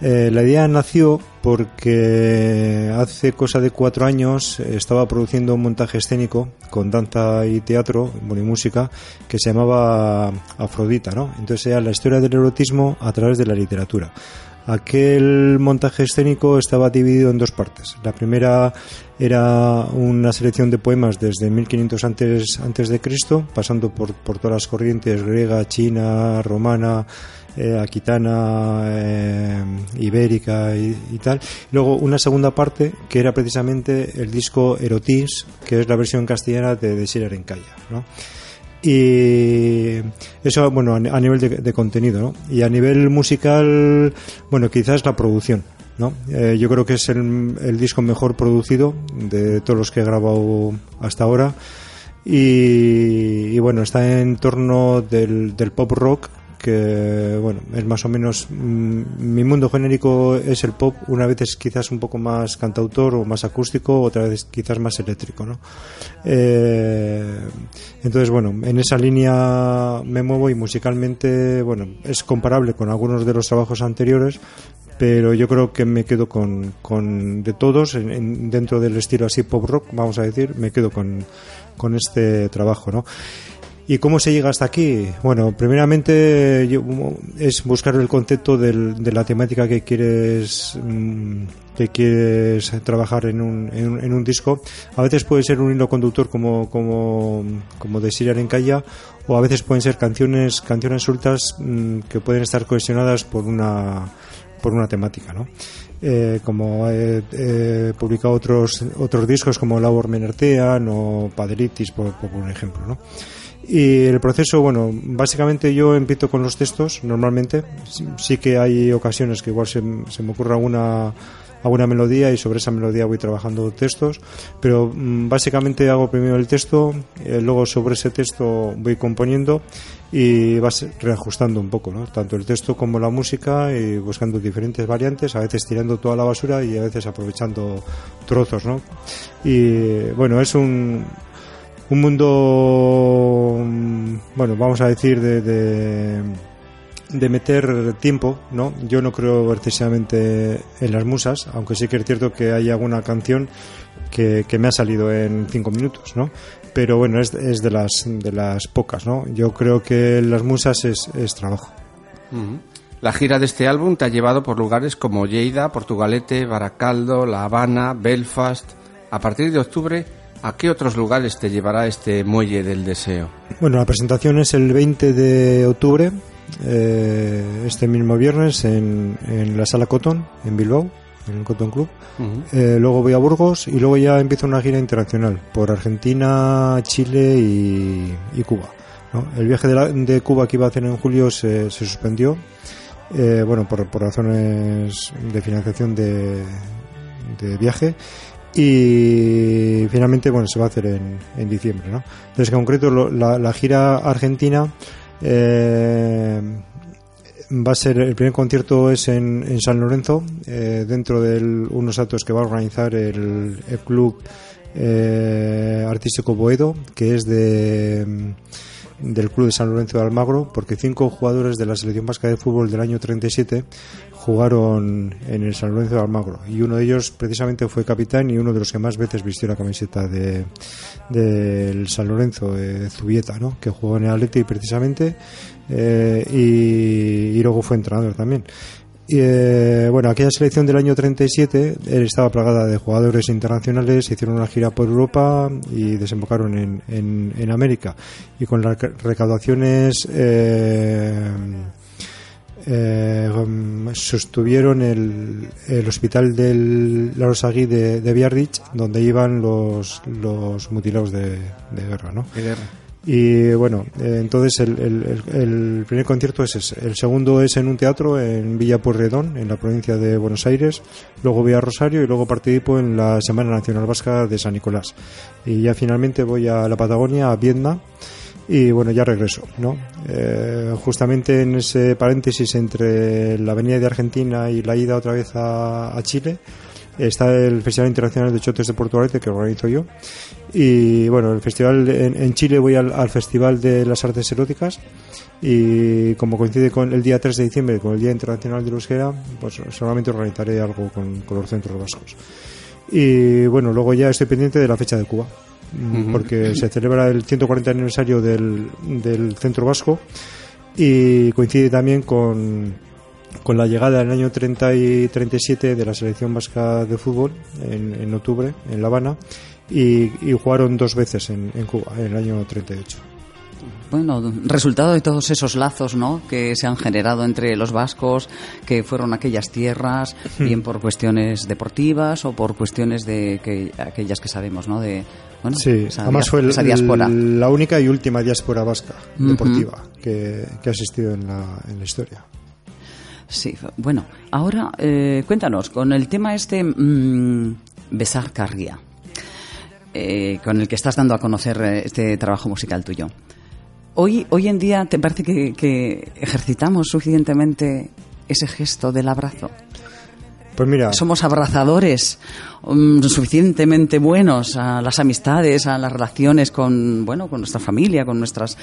Eh, la idea nació porque hace cosa de cuatro años estaba produciendo un montaje escénico con danza y teatro, bueno, y música, que se llamaba Afrodita, ¿no? Entonces era la historia del erotismo a través de la literatura. Aquel montaje escénico estaba dividido en dos partes. La primera era una selección de poemas desde 1500 antes, antes de Cristo, pasando por, por todas las corrientes griega, china, romana, eh, aquitana, eh, ibérica y, y tal. Luego una segunda parte que era precisamente el disco Erotis, que es la versión castellana de Desir en Calla, ¿no? Y eso, bueno, a nivel de, contenido, ¿no? Y a nivel musical, bueno, quizás la producción, ¿no? Eh, yo creo que es el, el disco mejor producido de todos los que he grabado hasta ahora. Y, y bueno, está en torno del pop rock, que bueno, es más o menos mm, mi mundo genérico es el pop, una vez es quizás un poco más cantautor o más acústico, otra vez quizás más eléctrico, ¿no? Eh, entonces, bueno, en esa línea me muevo y musicalmente, bueno, es comparable con algunos de los trabajos anteriores, pero yo creo que me quedo con, con de todos, en- en- dentro del estilo así pop rock, vamos a decir, me quedo con, con este trabajo, ¿no? ¿Y cómo se llega hasta aquí? Bueno, primeramente es buscar el concepto de la temática que quieres mm, que quieres trabajar en un, en, en un disco. A veces puede ser un hilo conductor como como como de Siria en Calla o a veces pueden ser canciones canciones sueltas mm, que pueden estar cohesionadas por una por una temática, ¿no? Eh, como he, he publicado otros otros discos como Labor Menertean o Paderitis por, por un ejemplo, ¿no? Y el proceso, bueno, básicamente yo empiezo con los textos, normalmente. Sí, que hay ocasiones que igual se, se me ocurre alguna, alguna melodía y sobre esa melodía voy trabajando textos, pero mm, básicamente hago primero el texto, eh, luego sobre ese texto voy componiendo y vas reajustando un poco, ¿no? Tanto el texto como la música y buscando diferentes variantes, a veces tirando toda la basura y a veces aprovechando trozos, ¿no? Y bueno, es un un mundo, mm, bueno, vamos a decir, de, de, meter tiempo, ¿no? Yo no creo excesivamente en las musas, aunque sí que es cierto que hay alguna canción que, que me ha salido en cinco minutos, ¿no? Pero bueno, es, es de, las, de las pocas, ¿no? Yo creo que las musas es, es trabajo. La gira de este álbum te ha llevado por lugares como Lleida, Portugalete, Baracaldo, La Habana, Belfast. A partir de octubre, ¿a qué otros lugares te llevará este Muelle del Deseo? Bueno, la presentación es el 20 de octubre, eh, este mismo viernes, en, en la Sala Cotton, en Bilbao, en el Cotton Club. Eh, luego voy a Burgos y luego ya empiezo una gira internacional por Argentina, Chile y, y Cuba. ¿no? El viaje de, la- de Cuba que iba a hacer en julio se, se suspendió, eh, bueno, por, por razones de financiación de, de viaje y finalmente bueno se va a hacer en, en diciembre ¿no? entonces en concreto lo- la, gira argentina eh, va a ser el primer concierto es en, en San Lorenzo eh, dentro de unos actos que va a organizar el, club eh, artístico Boedo que es de del club de San Lorenzo de Almagro porque cinco jugadores de la selección vasca de fútbol del año 37 jugaron en el San Lorenzo de Almagro y uno de ellos precisamente fue capitán y uno de los que más veces vistió la camiseta de del San Lorenzo de Zubieta, ¿no? que jugó en el Atleti precisamente eh, y, luego fue entrenador también. Eh, bueno, aquella selección del año 37 eh, estaba plagada de jugadores internacionales, hicieron una gira por Europa y desembocaron en, en, en América. Y con las recaudaciones eh, eh, um, sostuvieron el, el hospital del Larosagui de, de Biarritz, donde iban los, los mutilados de, de guerra, ¿no? Y bueno, eh, entonces el, el- primer concierto es ese. El segundo es en un teatro en Villa Pueyrredón, en la provincia de Buenos Aires. Luego voy a Rosario y luego participo en la Semana Nacional Vasca de San Nicolás. Y ya finalmente voy a la Patagonia, a Viedma. Y bueno, ya regreso, ¿no? Eh, justamente en ese paréntesis entre la venida de Argentina y la ida otra vez a, Chile, está el Festival Internacional de Chotes de Portugalete que organizo yo. Y bueno, el festival en, en Chile voy al, al Festival de las Artes Eróticas y como coincide con el día 3 de diciembre, con el Día Internacional de la Euskera, pues seguramente organizaré algo con los centros vascos. Y bueno, luego ya estoy pendiente de la fecha de Cuba, porque se celebra el 140 aniversario del, del Centro Vasco y coincide también con, con la llegada en el año 30 y 37 de la selección vasca de fútbol en, en octubre en La Habana y, y jugaron dos veces en, en Cuba en el año 38. Bueno, resultado de todos esos lazos, ¿no? Que se han generado entre los vascos, que fueron aquellas tierras, bien por cuestiones deportivas o por cuestiones de que, aquellas que sabemos, ¿no? De bueno, Sí, esa, además fue el- la única y última diáspora vasca deportiva que, que ha existido en la, en la historia. Sí, bueno, ahora eh, cuéntanos, con el tema este mm, Besar Carria, eh, con el que estás dando a conocer eh, este trabajo musical tuyo. Hoy, hoy en día, ¿te parece que, que ejercitamos suficientemente ese gesto del abrazo? Pues mira, Somos abrazadores mm, suficientemente buenos a las amistades, a las relaciones con, bueno, con nuestra familia, con nuestros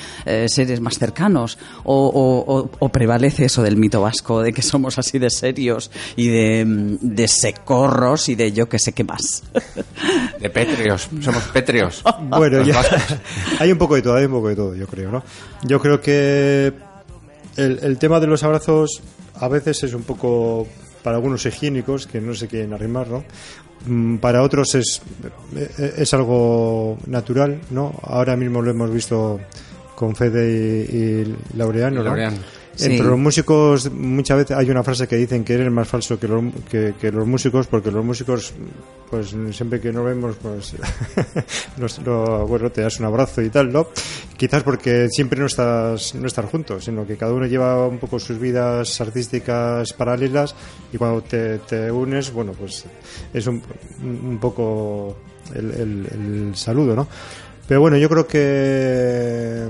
seres más cercanos, o, o- o- o prevalece eso del mito vasco de que somos así de serios y de, mm, de secorros y de yo que sé qué más. <laughs> De pétreos, somos pétreos. Bueno, ya, <laughs> hay un poco de todo, hay un poco de todo, yo creo, ¿no? Yo creo que el, el tema de los abrazos a veces es un poco para algunos higiénicos que no se quieren arrimar, ¿no? Mm, Para otros es, eh, es algo natural, ¿no? Ahora mismo lo hemos visto con Fede y, Laureano, ¿no? Entre los músicos muchas veces hay una frase que dicen que eres más falso que los, que, que los músicos porque los músicos pues siempre que nos vemos pues <laughs> nos- lo- bueno te das un abrazo y tal no quizás porque siempre no estás no estar juntos sino que cada uno lleva un poco sus vidas artísticas paralelas y cuando te, te unes bueno pues es un, un poco el, el- saludo no pero bueno yo creo que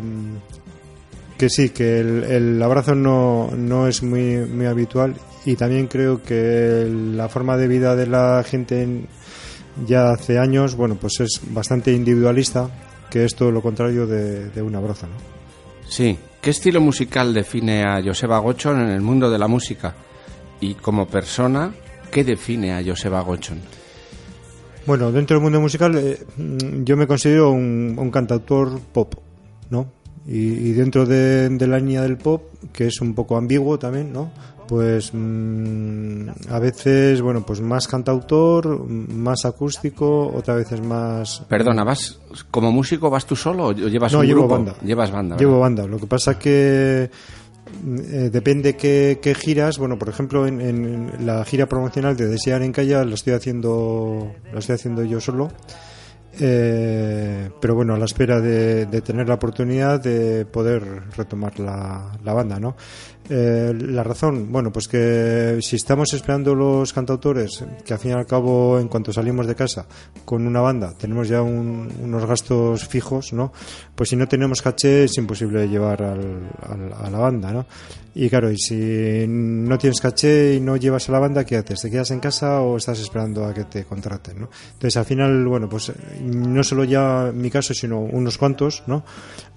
que sí, que el, el abrazo no, no es muy, muy habitual y también creo que la forma de vida de la gente en- ya hace años, bueno, pues es bastante individualista que es todo lo contrario de, de una broza, ¿no? Sí. ¿Qué estilo musical define a Joseba Gochon en el mundo de la música? Y como persona, ¿qué define a Joseba Gochon? Bueno, dentro del mundo musical eh, yo me considero un, un cantautor pop, ¿no? Y, y dentro de, de la línea del pop, que es un poco ambiguo también, ¿no? Pues mm, a veces, bueno, pues más cantautor, más acústico, otras veces más... Perdona, ¿vas como músico vas tú solo o llevas No, un llevo grupo? banda. Llevas banda. Llevo banda. Lo que pasa que eh, depende qué, qué giras. Bueno, por ejemplo, en, en la gira promocional de Desear en Calla la estoy haciendo, la estoy haciendo yo solo. Eh, pero bueno, a la espera de, tener la oportunidad de poder retomar la banda, ¿no? Eh, la razón, bueno, pues que si estamos esperando los cantautores, que al fin y al cabo, en cuanto salimos de casa con una banda, tenemos ya un- unos gastos fijos, ¿no? Pues si no tenemos caché, es imposible llevar al- a la banda, ¿no? Y claro, y si no tienes caché y no llevas a la banda, ¿qué haces? ¿Te quedas en casa o estás esperando a que te contraten, ¿no? Entonces, al final, bueno, pues no solo ya mi caso, sino unos cuantos, ¿no?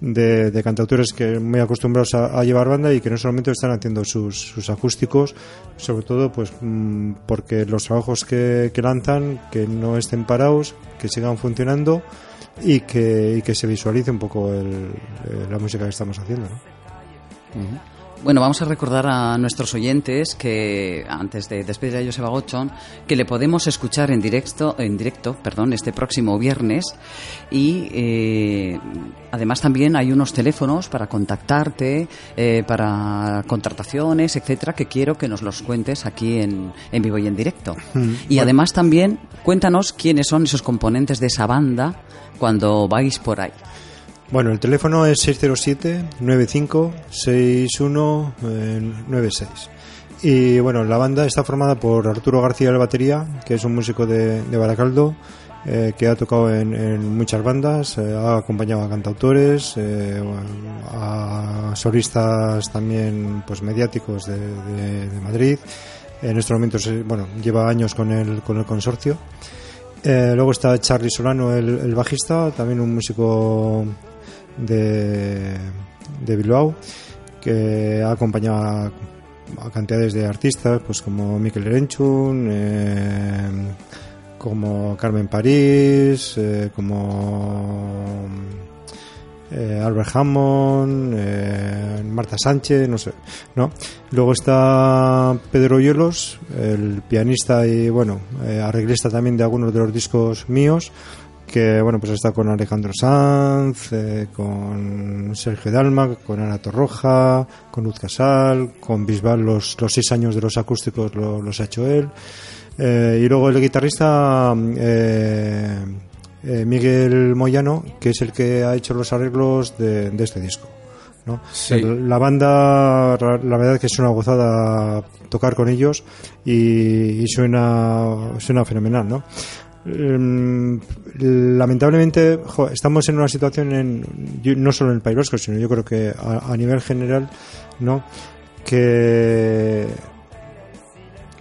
De, de cantautores que muy acostumbrados a, a llevar banda y que no solamente están haciendo sus, sus acústicos, sobre todo, pues mm, porque los trabajos que, que lanzan, que no estén parados, que sigan funcionando y que, y que se visualice un poco eh, la música que estamos haciendo. Bueno, vamos a recordar a nuestros oyentes que antes de despedir a Joseba Gochon que le podemos escuchar en directo, en directo, perdón, este próximo viernes y eh, además también hay unos teléfonos para contactarte, eh, para contrataciones, etcétera, que quiero que nos los cuentes aquí en, en vivo y en directo. Y además también cuéntanos quiénes son esos componentes de esa banda cuando vais por ahí. Bueno, el teléfono es 607-95-6196. Y bueno, la banda está formada por Arturo García de batería, que es un músico de, de Baracaldo, eh, que ha tocado en, muchas bandas, eh, ha acompañado a cantautores, eh, a solistas también pues mediáticos de, de- Madrid. En estos momentos, eh, bueno, lleva años con el, con el consorcio. Eh, luego está Charlie Solano, el, el bajista, también un músico de, de Bilbao, que ha acompañado a, cantidades de artistas, pues como Mikel Erenchun, eh, como Carmen París, eh, como eh, Albert Hammond, Marta Sánchez, no sé, ¿no? Luego está Pedro Hielos, el pianista y, bueno, arreglista también de algunos de los discos míos, que, bueno, pues está con Alejandro Sanz, eh, con Sergio Dalma, con Ana Torroja, con Luz Casal, con Bisbal, los, los seis años de los acústicos lo- los ha hecho él. Eh, y luego el guitarrista eh, eh, Miguel Moyano, que es el que ha hecho los arreglos de, de este disco. ¿no? Sí. La banda, la la verdad es que es una gozada tocar con ellos y, y suena, suena fenomenal, ¿no? Em, lamentablemente estamos en una situación en, no solo en el País Vasco sino yo creo que a, nivel general no que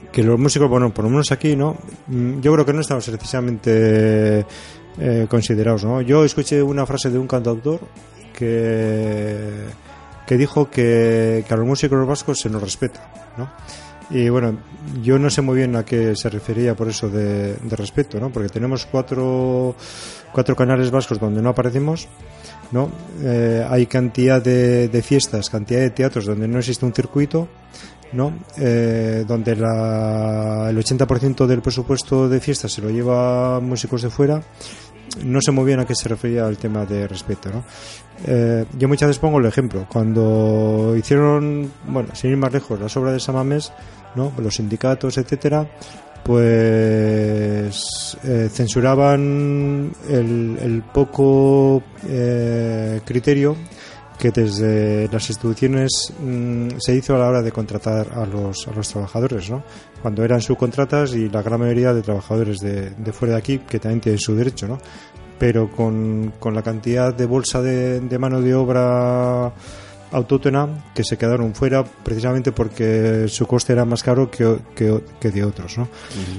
que los músicos bueno por lo menos aquí no Mm, yo creo que no estamos excesivamente eh, considerados no yo escuché una frase de un cantautor que que dijo que, que a los músicos vascos se nos respeta no y bueno, yo no sé muy bien a qué se refería por eso de, de respeto, ¿no? Porque tenemos cuatro, cuatro canales vascos donde no aparecemos, ¿no? Eh, hay cantidad de, de fiestas, cantidad de teatros donde no existe un circuito, ¿no? Eh, donde la, el 80% del presupuesto de fiestas se lo lleva músicos de fuera. No sé muy bien a qué se refería el tema de respeto, ¿no? Eh, yo muchas veces pongo el ejemplo. Cuando hicieron, bueno, sin ir más lejos, las obras de Samamés, ¿no? Los sindicatos, etcétera, pues eh, censuraban el, el poco eh, criterio que desde las instituciones mm, se hizo a la hora de contratar a los, a los trabajadores, ¿no? Cuando eran subcontratas y la gran mayoría de trabajadores de, de fuera de aquí, que también tienen su derecho, ¿no? Pero con, con la cantidad de bolsa de, de mano de obra autóctona que se quedaron fuera precisamente porque su coste era más caro que, que, que de otros, ¿no?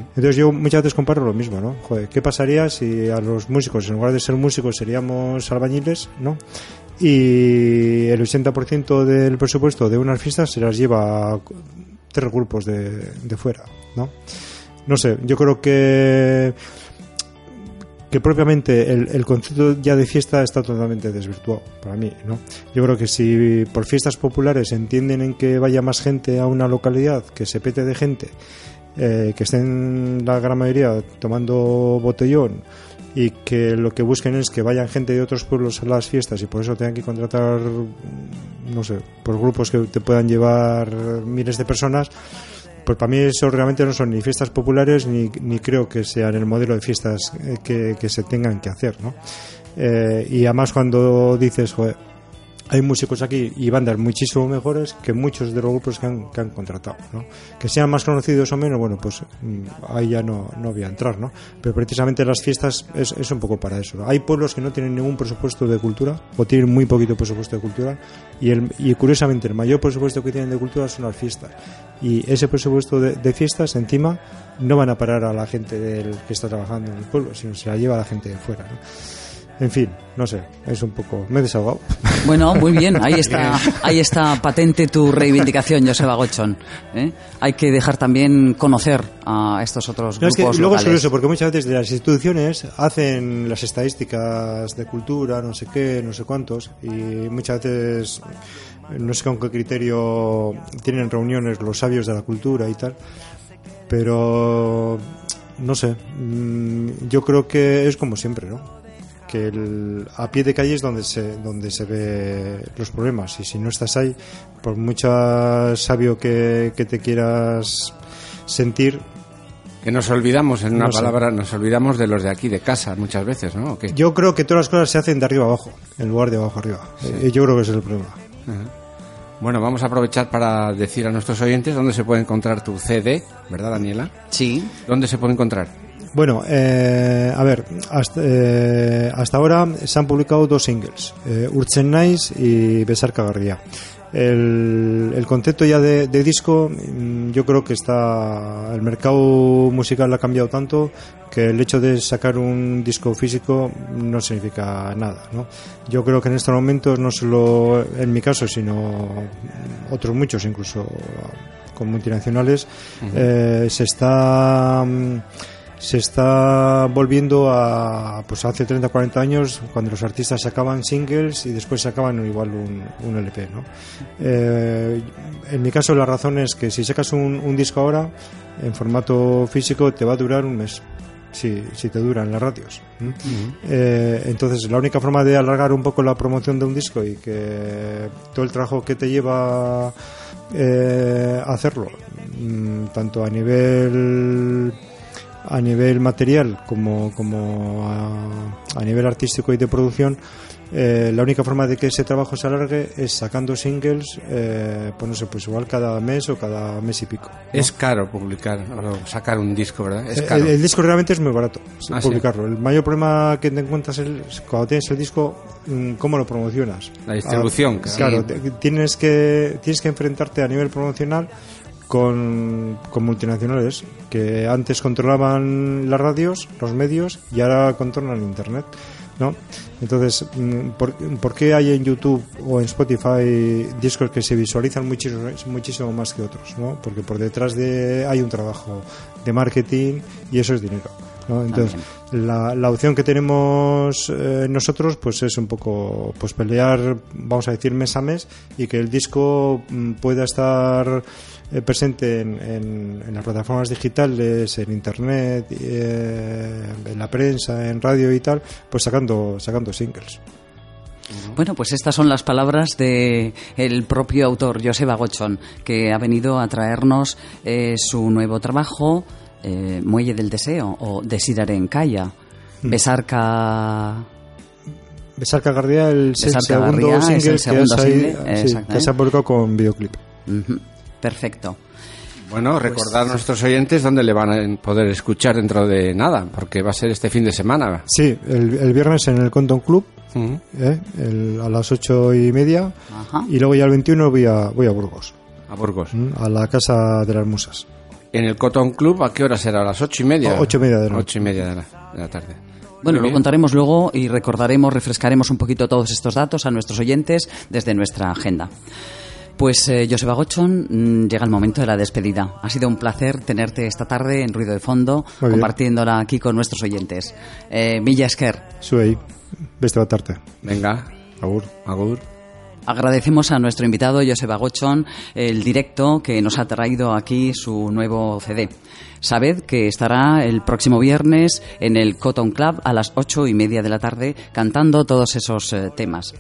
Entonces yo muchas veces comparo lo mismo, ¿no? Joder, ¿qué pasaría si a los músicos, en lugar de ser músicos, seríamos albañiles, ¿no? Y el 80% del presupuesto de unas fiestas se las lleva a tres grupos de, de fuera, ¿no? No sé, yo creo que que propiamente el, el concepto ya de fiesta está totalmente desvirtuado para mí, ¿no? Yo creo que si por fiestas populares entienden en que vaya más gente a una localidad, que se pete de gente, eh, que estén la gran mayoría tomando botellón y que lo que busquen es que vayan gente de otros pueblos a las fiestas y por eso tengan que contratar, no sé, por grupos que te puedan llevar miles de personas, pues para mí eso realmente no son ni fiestas populares ni, ni creo que sean el modelo de fiestas eh, que, que se tengan que hacer, ¿no? Eh, y además cuando dices, joder, hay músicos aquí y bandas muchísimo mejores que muchos de los grupos que han, que han contratado, ¿no? Que sean más conocidos o menos, bueno, pues mm, ahí ya no, no voy a entrar, ¿no? Pero precisamente las fiestas es, es un poco para eso, ¿no? Hay pueblos que no tienen ningún presupuesto de cultura o tienen muy poquito presupuesto de cultura y, el, y curiosamente el mayor presupuesto que tienen de cultura son las fiestas y ese presupuesto de, de fiestas encima no van a parar a la gente del que está trabajando en el pueblo, sino se la lleva a la gente de fuera, ¿no? En fin, no sé, es un poco... Me he desahogado. <laughs> Bueno, muy bien, ahí está, ahí está patente tu reivindicación, Joseba Gochón. ¿eh? Hay que dejar también conocer a estos otros No, grupos es que luego es locales. curioso, porque muchas veces de las instituciones hacen las estadísticas de cultura, no sé qué, no sé cuántos, y muchas veces no sé con qué criterio tienen reuniones los sabios de la cultura y tal, pero no sé, mm, yo creo que es como siempre, ¿no? Que el, a pie de calle es donde se donde se ve los problemas y si no estás ahí por mucho sabio que, que te quieras sentir Que nos olvidamos, en una No sé. palabra, nos olvidamos de los de aquí, de casa, muchas veces, ¿no? Yo creo que todas las cosas se hacen de arriba abajo, en lugar de abajo arriba. Eh, yo creo que ese es el problema. Bueno, vamos a aprovechar para decir a nuestros oyentes dónde se puede encontrar tu CD, ¿verdad, Daniela? Sí, ¿Dónde se puede encontrar? Bueno, eh, a ver, hasta, eh, hasta ahora se han publicado dos singles, eh, Urtzen Nice y Besar Cagarría. El, el concepto ya de, de disco, mm, yo creo que está. El mercado musical ha cambiado tanto que el hecho de sacar un disco físico no significa nada. ¿no? Yo creo que en estos momentos, no solo en mi caso, sino otros muchos, incluso con multinacionales, eh, se está. Se está volviendo a pues hace 30 40 años cuando los artistas sacaban singles y después sacaban igual un, un LP ¿no? Eh, en mi caso la razón es que si sacas un, un disco ahora en formato físico te va a durar un mes si, si te duran las radios. Eh, entonces la única forma de alargar un poco la promoción de un disco y que todo el trabajo que te lleva eh, a hacerlo mm, tanto a nivel a nivel material como, como a, a nivel artístico y de producción, eh, la única forma de que ese trabajo se alargue es sacando singles, eh, pues no sé, pues igual cada mes o cada mes y pico. ¿no? Es caro publicar o sacar un disco, ¿verdad? Es Eh, caro. El, el disco realmente es muy barato Ah, ¿sí? publicarlo. El mayor problema que te encuentras es cuando tienes el disco, mm, cómo lo promocionas. La distribución, Ah, claro. te- tienes que tienes que enfrentarte a nivel promocional con, con multinacionales que antes controlaban las radios, los medios y ahora controlan internet. ¿no? Entonces, mm, ¿por, por qué hay en YouTube o en Spotify discos que se visualizan muchísimo, muchísimo más que otros? ¿no? Porque por detrás de hay un trabajo de marketing y eso es dinero. ¿no? Entonces, la, la opción que tenemos eh, nosotros pues es un poco pues pelear, vamos a decir, mes a mes y que el disco mm, pueda estar eh, presente en, en- en las plataformas digitales, en internet, eh, en la prensa, en radio y tal, pues sacando, sacando singles. Bueno, pues estas son las palabras de el propio autor, Joseba Gochón, que ha venido a traernos eh, su nuevo trabajo, Muelle del Deseo, o Desirare en Calla. Besarca... Besar Cagardía, el segundo el single, que, segundo single, sí, que se ha publicado con videoclip. Perfecto. Bueno, recordar a nuestros oyentes dónde le van a poder escuchar dentro de nada, porque va a ser este fin de semana. Sí, el, el viernes en el Conton Club. ¿eh? El- a las ocho y media, Ajá. y luego ya el 21 voy a, voy a Burgos, A Burgos. ¿m? a la Casa de las Musas. En el Cotton Club, ¿a qué hora será? ¿A las ocho y media? O- ocho y media de la noche. Ocho y media de la, de la tarde. Bueno, lo contaremos luego y recordaremos, refrescaremos un poquito todos estos datos a nuestros oyentes desde nuestra agenda. Pues eh, Joseba Gochon, mm, llega el momento de la despedida. Ha sido un placer tenerte esta tarde en Ruido de Fondo, Muy bien. compartiéndola aquí con nuestros oyentes. Eh, Milla Esker, Zuei, beste bat arte. Venga, Agur. Agur. agradecemos a nuestro invitado Joseba Gochon el directo que nos ha traído aquí su nuevo CD. Sabed que estará el próximo viernes en el Cotton Club a las ocho y media de la tarde cantando todos esos eh, temas.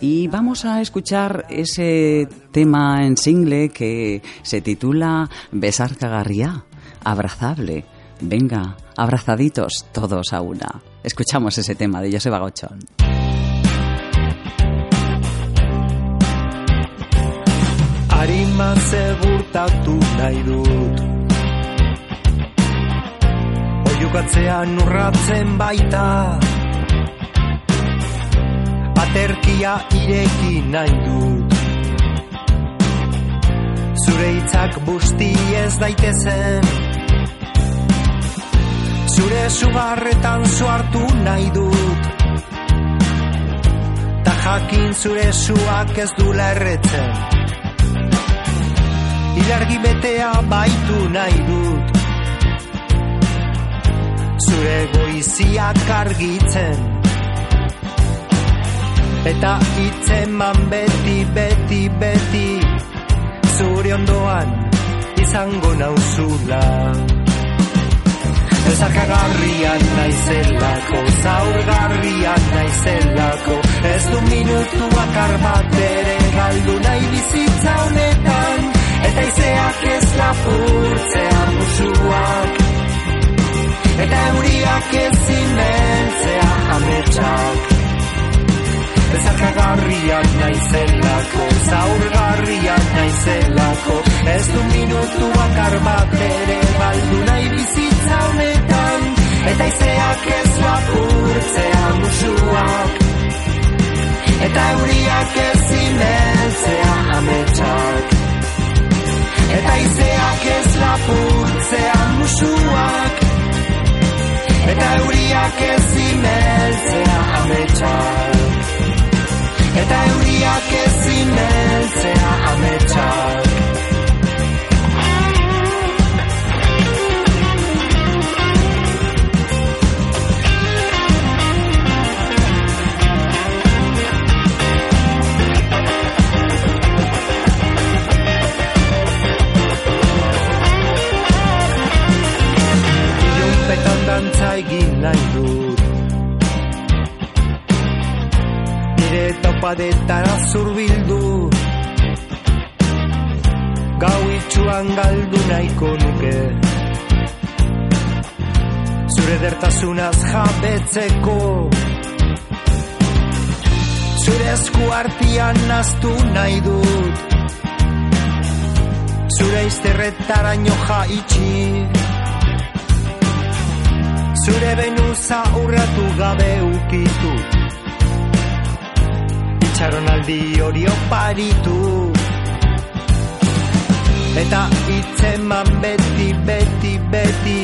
Y vamos a escuchar ese tema en single que se titula Besar Cagarría, abrazable. Venga, abrazaditos todos a una. Escuchamos ese tema de Joseba Gochon. Arima Oiukatzean urratzen baita Aterkia ireki nahi dut Zure hitzak busti ez daitezen. Zure sugarretan zuartu nahi dut. Ta jakin zure suak ez dula erretzen Ilargi betea baitu nahi dut. Zure goiziak argitzen Eta hitzeman beti, beti, beti. Zure ondoan izango nauzula. Ezarkagarrian naizelako, zaurgarrian naizelako. Ez du minutu bakar bat ere galdu nahi bizitza honetan. Eta izeak ez lapurtzea musuak. Eta euriak ez zimentzea ametsak Ezarkagarrian naizelako, zaurgarrian naizelako. Ez du minutu bakar bat ere galdu nahi bizitza honetan. Eta izeak ez lapurtzea musuak. Eta euriak ez zimentzea ametsak. Eta izeak ez lapurtzea musuak. Eta euriak ez zimeltzea ametsak Eta euriak ez zimeltzea ametsak. Ilunpetan dantza egin nahi dut Nire topadetara zurbildu Gau itxuan galdu nahiko nuke. Zure dertasunaz jabetzeko. Zure esku artian naztu nahi dut. Zure izterretaraino jaitsi. Zure benuza urratu gabe ukitu Itxaronaldi hori oparitu. Eta hitzeman beti, beti, beti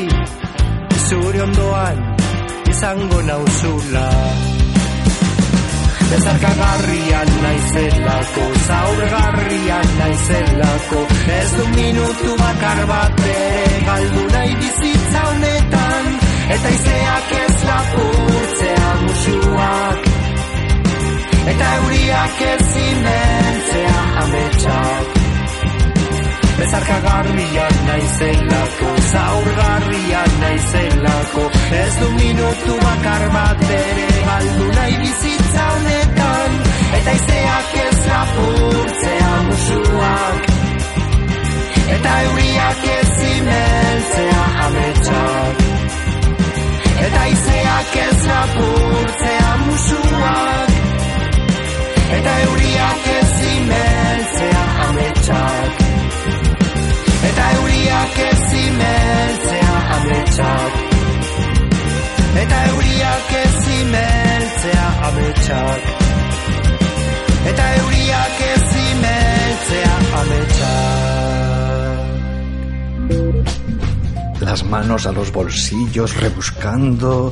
Zure ondoan izango nauzula. Bezarkagarrian naizelako, zaurgarrian naizelako Ez du minutu bakar bat ere galdu nahi bizitza honetan. Eta izeak ez lapurtzea musuak eta euriak ez zimentzea ametxak Bezarka garbiak naizelako, zaur garbiak naizelako. Ez du minutu bakar bat bere galdu nahi bizitza honetan. Eta izeak ez lapurtzea musuak. Eta euriak ez zimeltzea ametsak Eta izeak ez lapurtzea musuak Eta izeak ez lapurtzea musuak. Eta euriak ezin beltzean ametsak. Eta euriak ezin beltzean ametsak. Eta euriak ezin beltzean ametsak. Eta euriak ezin beltzean ametsak. Las manos a los bolsillos rebuscando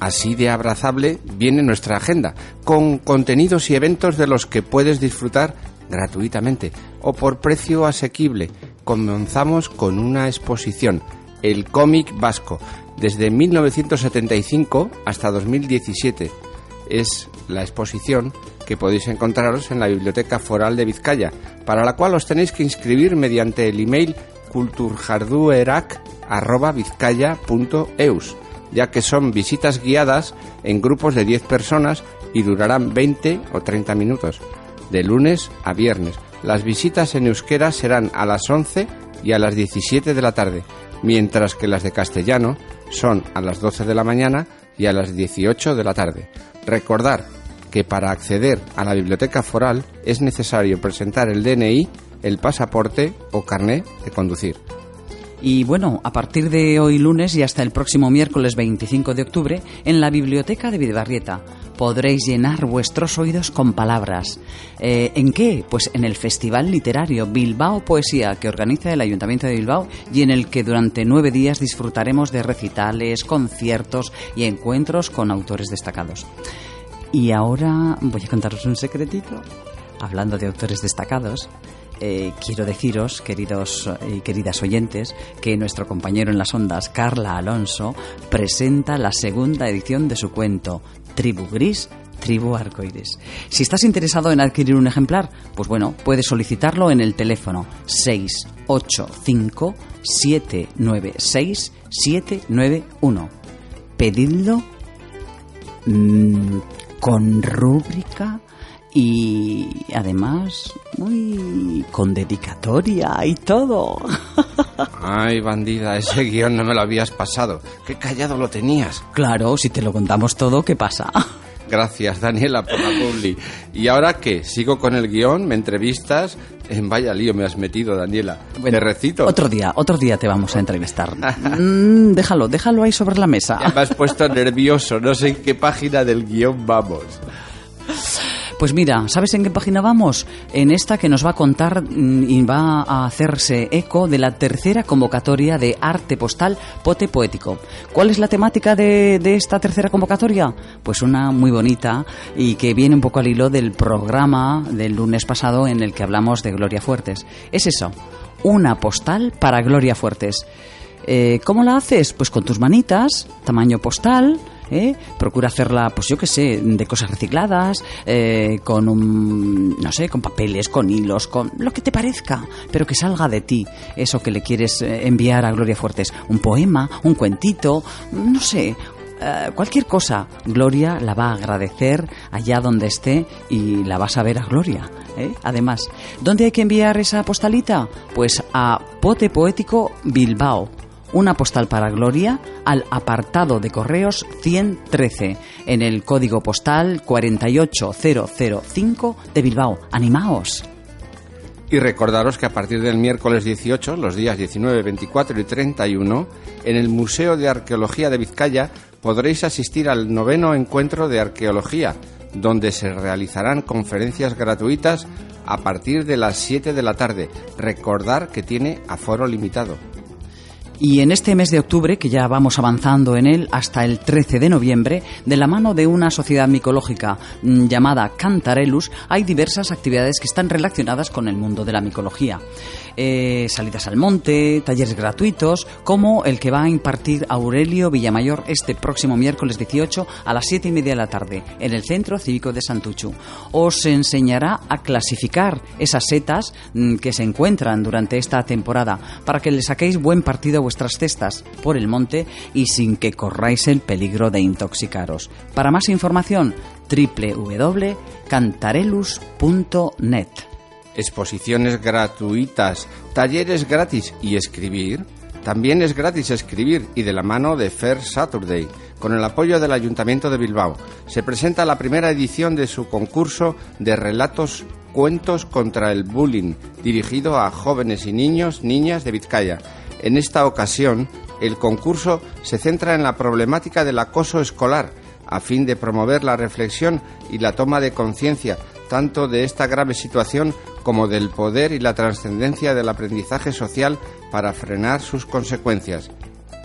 así de abrazable, viene nuestra agenda, con contenidos y eventos de los que puedes disfrutar gratuitamente o por precio asequible. Comenzamos con una exposición, el cómic vasco, desde 1975 hasta 2017. Es la exposición que podéis encontraros en la Biblioteca Foral de Vizcaya, para la cual os tenéis que inscribir mediante el email culturjarduerac.vizcaya.eus, ya que son visitas guiadas en grupos de 10 personas y durarán 20 o 30 minutos, de lunes a viernes. Las visitas en euskera serán a las 11 y a las 17 de la tarde, mientras que las de castellano son a las 12 de la mañana y a las 18 de la tarde. Recordar que para acceder a la biblioteca foral es necesario presentar el DNI, el pasaporte o carné de conducir. Y bueno, a partir de hoy lunes y hasta el próximo miércoles 25 de octubre, en la Biblioteca de Vidabarrieta podréis llenar vuestros oídos con palabras. Eh, ¿En qué? Pues en el Festival Literario Bilbao Poesía que organiza el Ayuntamiento de Bilbao y en el que durante nueve días disfrutaremos de recitales, conciertos y encuentros con autores destacados. Y ahora voy a contaros un secretito. Hablando de autores destacados, eh, quiero deciros, queridos y queridas oyentes, que nuestro compañero en las ondas, Carla Alonso, presenta la segunda edición de su cuento, Tribu Gris, Tribu Arcoiris. Si estás interesado en adquirir un ejemplar, pues bueno, puedes solicitarlo en el teléfono 685 796 791. Pedidlo mm, con rúbrica y además muy con dedicatoria y todo. Ay, bandida, ese guion no me lo habías pasado. Qué callado lo tenías. Claro, si te lo contamos todo, ¿qué pasa? Gracias, Daniela, por la publi. ¿Y ahora qué? ¿Sigo con el guion? ¿Me entrevistas? En vaya lío me has metido, Daniela. Bueno, ¿Te recito? Otro día, otro día te vamos a entrevistar. <laughs> Mm, déjalo, déjalo ahí sobre la mesa. Ya me has puesto nervioso. No sé en qué página del guion vamos. Pues mira, ¿sabes en qué página vamos? En esta que nos va a contar mm, y va a hacerse eco de la tercera convocatoria de arte postal Pote Poético. ¿Cuál es la temática de, de esta tercera convocatoria? Pues una muy bonita y que viene un poco al hilo del programa del lunes pasado en el que hablamos de Gloria Fuertes. Es eso, una postal para Gloria Fuertes. Eh, ¿Cómo la haces? Pues con tus manitas, tamaño postal, ¿eh? procura hacerla, pues yo qué sé, de cosas recicladas, eh, con un, no sé, con papeles, con hilos, con lo que te parezca, pero que salga de ti eso que le quieres eh, enviar a Gloria Fuertes. Un poema, un cuentito, no sé, eh, cualquier cosa, Gloria la va a agradecer allá donde esté y la vas a ver a Gloria. Además, ¿dónde hay que enviar esa postalita? Pues a Pote Poético Bilbao. Una postal para Gloria al apartado de correos 113 en el código postal 48005 de Bilbao. ¡Animaos! Y recordaros que a partir del miércoles 18, los días 19, 24 y 31, en el Museo de Arqueología de Vizcaya podréis asistir al noveno encuentro de arqueología, donde se realizarán conferencias gratuitas a partir de las 7 de la tarde. Recordar que tiene aforo limitado. Y en este mes de octubre, que ya vamos avanzando en él hasta el 13 de noviembre, de la mano de una sociedad micológica mm, llamada Cantarellus, hay diversas actividades que están relacionadas con el mundo de la micología. Eh, salidas al monte, talleres gratuitos, como el que va a impartir Aurelio Villamayor este próximo miércoles 18 a las 7 y media de la tarde en el Centro Cívico de Santuchu. Os enseñará a clasificar esas setas mm, que se encuentran durante esta temporada para que le saquéis buen partido vuestras cestas por el monte y sin que corráis el peligro de intoxicaros. Para más información, www.cantarelus.net. exposiciones gratuitas, talleres gratis y escribir. También es gratis escribir y de la mano de Fair Saturday. con el apoyo del Ayuntamiento de Bilbao. Se presenta la primera edición de su concurso de relatos Cuentos contra el Bullying, dirigido a jóvenes y niños, niñas de Vizcaya. En esta ocasión, el concurso se centra en la problemática del acoso escolar, a fin de promover la reflexión y la toma de conciencia tanto de esta grave situación como del poder y la trascendencia del aprendizaje social para frenar sus consecuencias.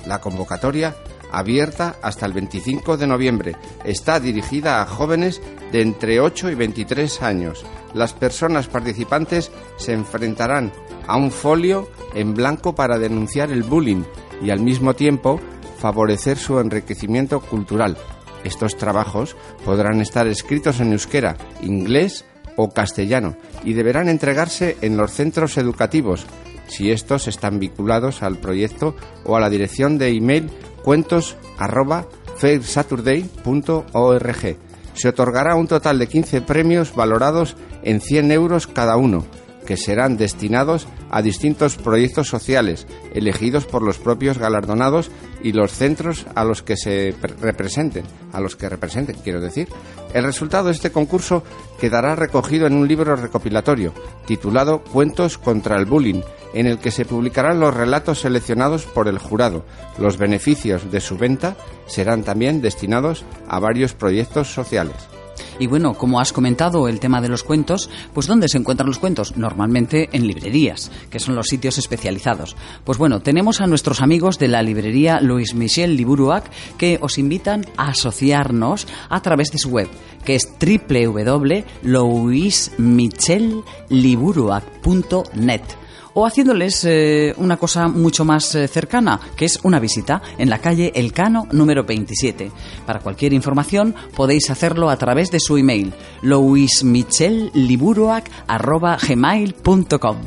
La convocatoria, abierta hasta el 25 de noviembre, está dirigida a jóvenes de entre 8 y 23 años. Las personas participantes se enfrentarán a un folio en blanco para denunciar el bullying y al mismo tiempo favorecer su enriquecimiento cultural. Estos trabajos podrán estar escritos en euskera, inglés o castellano y deberán entregarse en los centros educativos, si estos están vinculados al proyecto o a la dirección de email cuentos arroba fairsaturday.org. Se otorgará un total de 15 premios valorados en 100 euros cada uno, que serán destinados a distintos proyectos sociales elegidos por los propios galardonados y los centros a los que se pre- representen, a los que representen, quiero decir. El resultado de este concurso quedará recogido en un libro recopilatorio titulado Cuentos contra el Bullying, en el que se publicarán los relatos seleccionados por el jurado. Los beneficios de su venta serán también destinados a varios proyectos sociales. Y bueno, como has comentado el tema de los cuentos, pues ¿dónde se encuentran los cuentos? Normalmente en librerías, que son los sitios especializados. Pues bueno, tenemos a nuestros amigos de la librería Luis Michel Liburuac que os invitan a asociarnos a través de su web, que es www.louismichelliburuac.net o haciéndoles eh, una cosa mucho más eh, cercana, que es una visita en la calle Elcano número 27. Para cualquier información podéis hacerlo a través de su email louismichelliburuac.gmail.com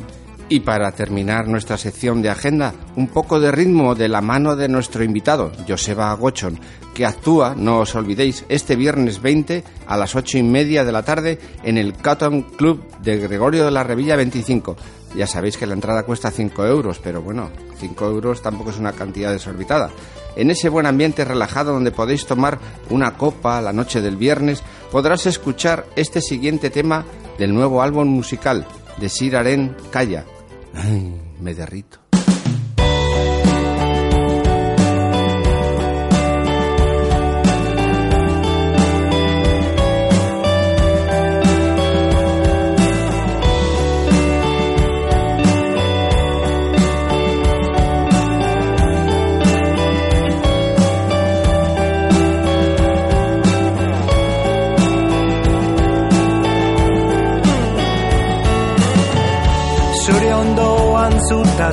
Y para terminar nuestra sección de agenda, un poco de ritmo de la mano de nuestro invitado, Joseba Gochon, que actúa, no os olvidéis, este viernes 20 a las ocho y media de la tarde en el Cotton Club de Gregorio de la Revilla 25. Ya sabéis que la entrada cuesta 5 euros, pero bueno, 5 euros tampoco es una cantidad desorbitada. En ese buen ambiente relajado donde podéis tomar una copa la noche del viernes, podrás escuchar este siguiente tema del nuevo álbum musical de Sir Aren Calla. Ay, me derrito.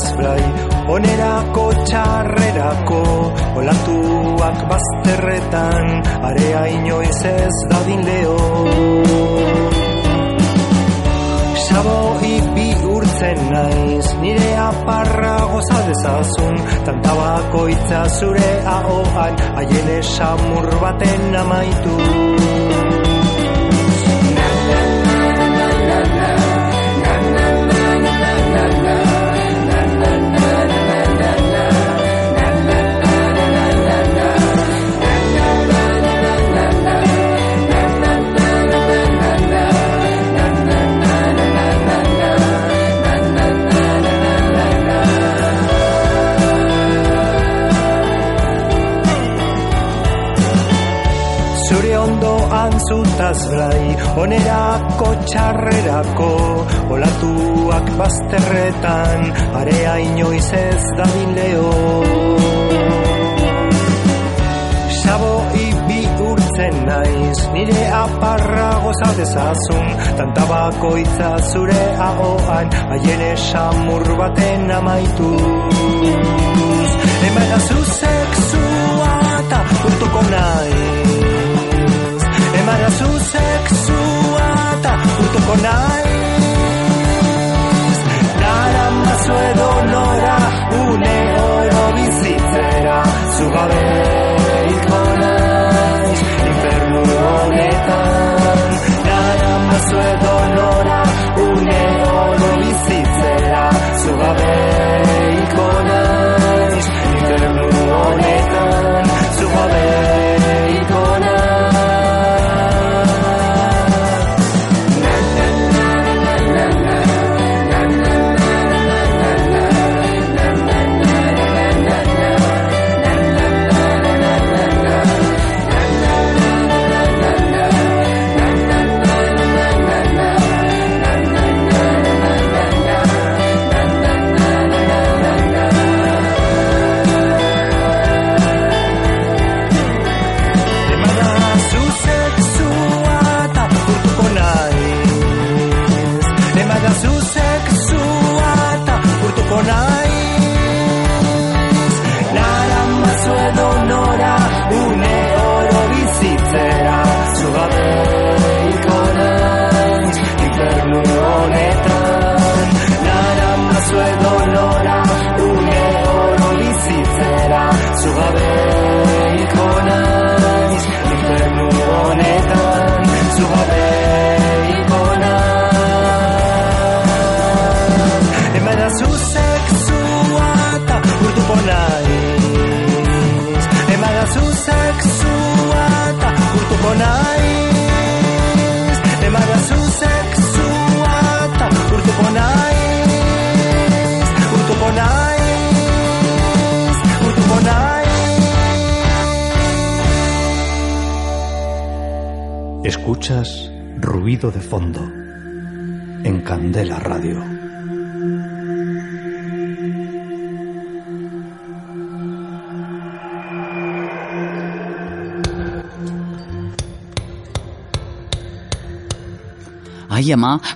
Zutaz frai Onerako txarrerako Olatuak bazterretan Area inoiz ez dadin leo. Sabo ipi urtzen naiz Nire aparra goza dezazun. Tanta bakoitza zure ahoan Haien esamur baten amaitu zutaz brai Onerako txarrerako Olatuak bazterretan Area inoiz ez dadin leo. Sabo ibi urtzen naiz Nire aparra goza dezazun Tanta bakoitza zure ahoan Haien esamur baten amaitu Emanazu sexua eta urtuko naiz Emanazu sexua eta urtuko naiz Nara mazu edo nora une oro bizitzera Zugabe iko naiz infernu honetan Nara mazu edo nora une oro bizitzera Zugabe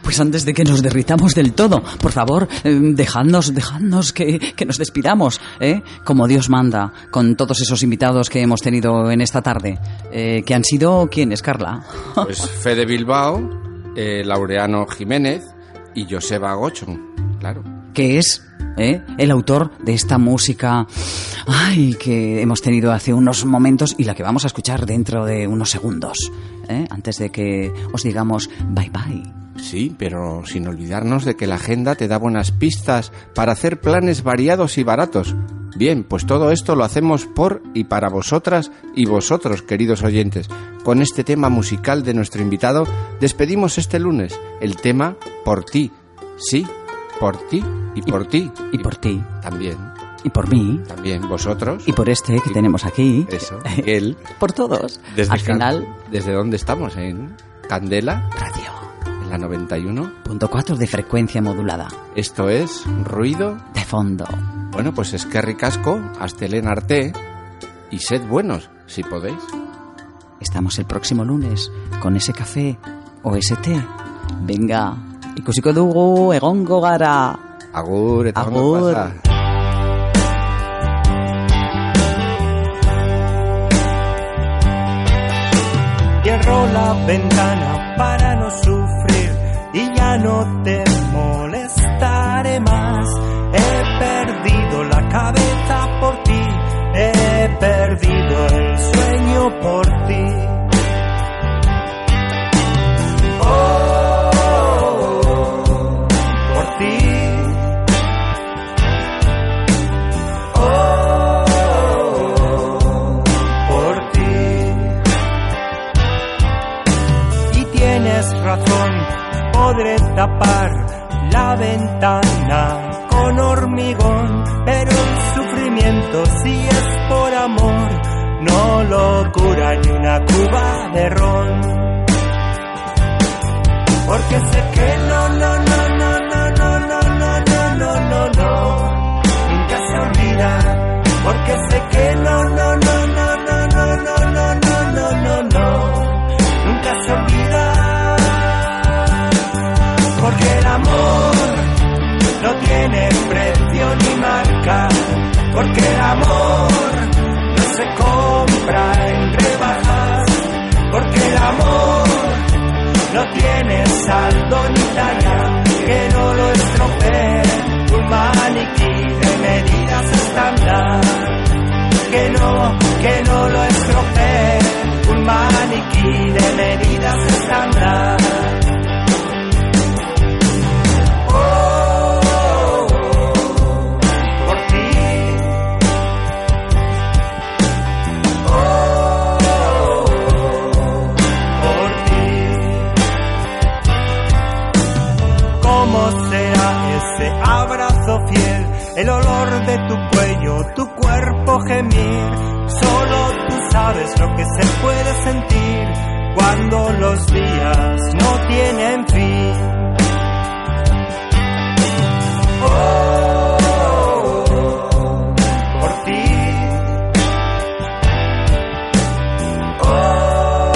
Pues antes de que nos derritamos del todo, por favor, eh, dejadnos, dejadnos que, que nos despidamos, ¿eh? Como Dios manda, con todos esos invitados que hemos tenido en esta tarde. Eh, que han sido, ¿quiénes, Carla? <laughs> Pues Fede Bilbao, eh, Laureano Jiménez y Joseba Gochon, claro. que es ¿eh? el autor de esta música ay, que hemos tenido hace unos momentos y la que vamos a escuchar dentro de unos segundos, ¿eh? antes de que os digamos bye bye. Sí, pero sin olvidarnos de que la agenda te da buenas pistas para hacer planes variados y baratos. Bien, pues todo esto lo hacemos por y para vosotras y vosotros, queridos oyentes. Con este tema musical de nuestro invitado, despedimos este lunes el tema Por ti. Sí, por ti y por ti. Y por ti, También, y por mí, también vosotros. y por este que tenemos aquí, Eso, Miguel. <laughs> por todos. Desde Al final, ¿Desde dónde estamos? En Candela, radio. La 91. Punto 4 de frecuencia modulada. Esto es Ruido. De fondo. Bueno, pues es que ricasco, Astelén Arte y sed buenos, si podéis. Estamos el próximo lunes con ese café o ese té. Venga, ikusiko dugu egongo gara. Agur, eta Agur. pasa. Cierro la ventana para no sufrir no te molestaré más. He perdido la cabeza por ti, he perdido el sueño por ti. Podré tapar la ventana con hormigón, pero el sufrimiento si es por amor, no lo cura ni una cuba de ron. Porque sé que no, no, no, tiene precio ni marca. Porque el amor no se compra en rebajas. Porque el amor no tiene saldo ni talla que no lo estropee un maniquí de medidas estándar que no, que no lo estropee un maniquí de medidas estándar Solo tú sabes lo que se puede sentir cuando los días no tienen fin. Oh, por ti. Oh,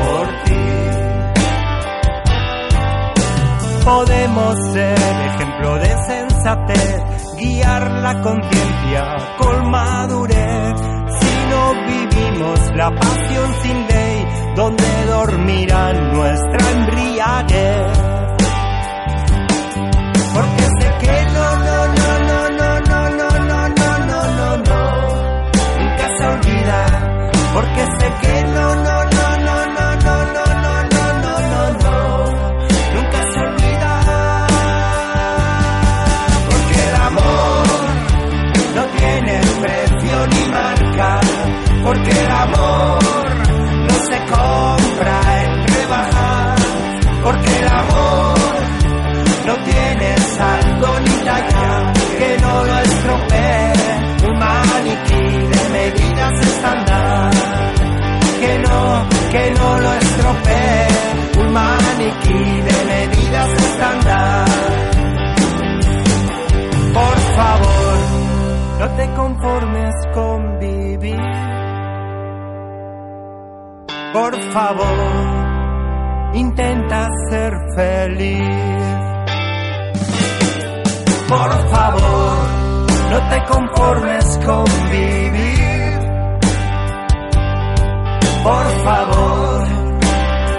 por ti. Podemos ser ejemplo de sensatez, conciencia con madurez. Si no vivimos la pasión sin ley, donde dormirá nuestra embriaguez? Porque sé que no, no, no, no, no, no, no, no, no, no, no, no, nunca se olvida. Porque sé que no, no, bebidas estándar. Que no, que no lo estropee un maniquí de medidas estándar. Por favor, no te conformes con vivir. Por favor, intenta ser feliz. Por favor, no te conformes con vivir. Por favor,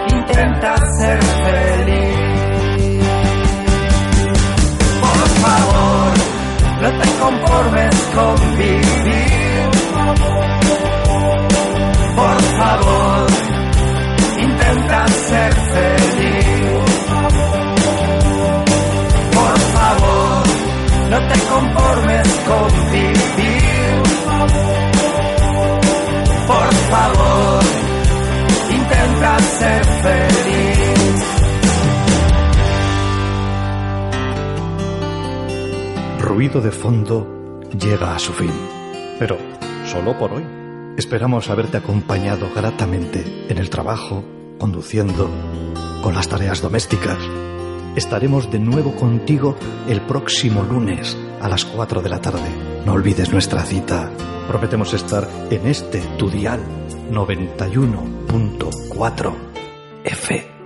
intenta ser feliz. Por favor, no te conformes con vivir. Por favor, intenta ser feliz. Por favor, no te conformes con vivir. Por favor, intenta ser feliz. Ruido de fondo llega a su fin, pero solo por hoy. Esperamos haberte acompañado gratamente en el trabajo, conduciendo, con las tareas domésticas. Estaremos de nuevo contigo el próximo lunes a las 4 de la tarde. No olvides nuestra cita. Prometemos estar en este tu dial 91.4 FM.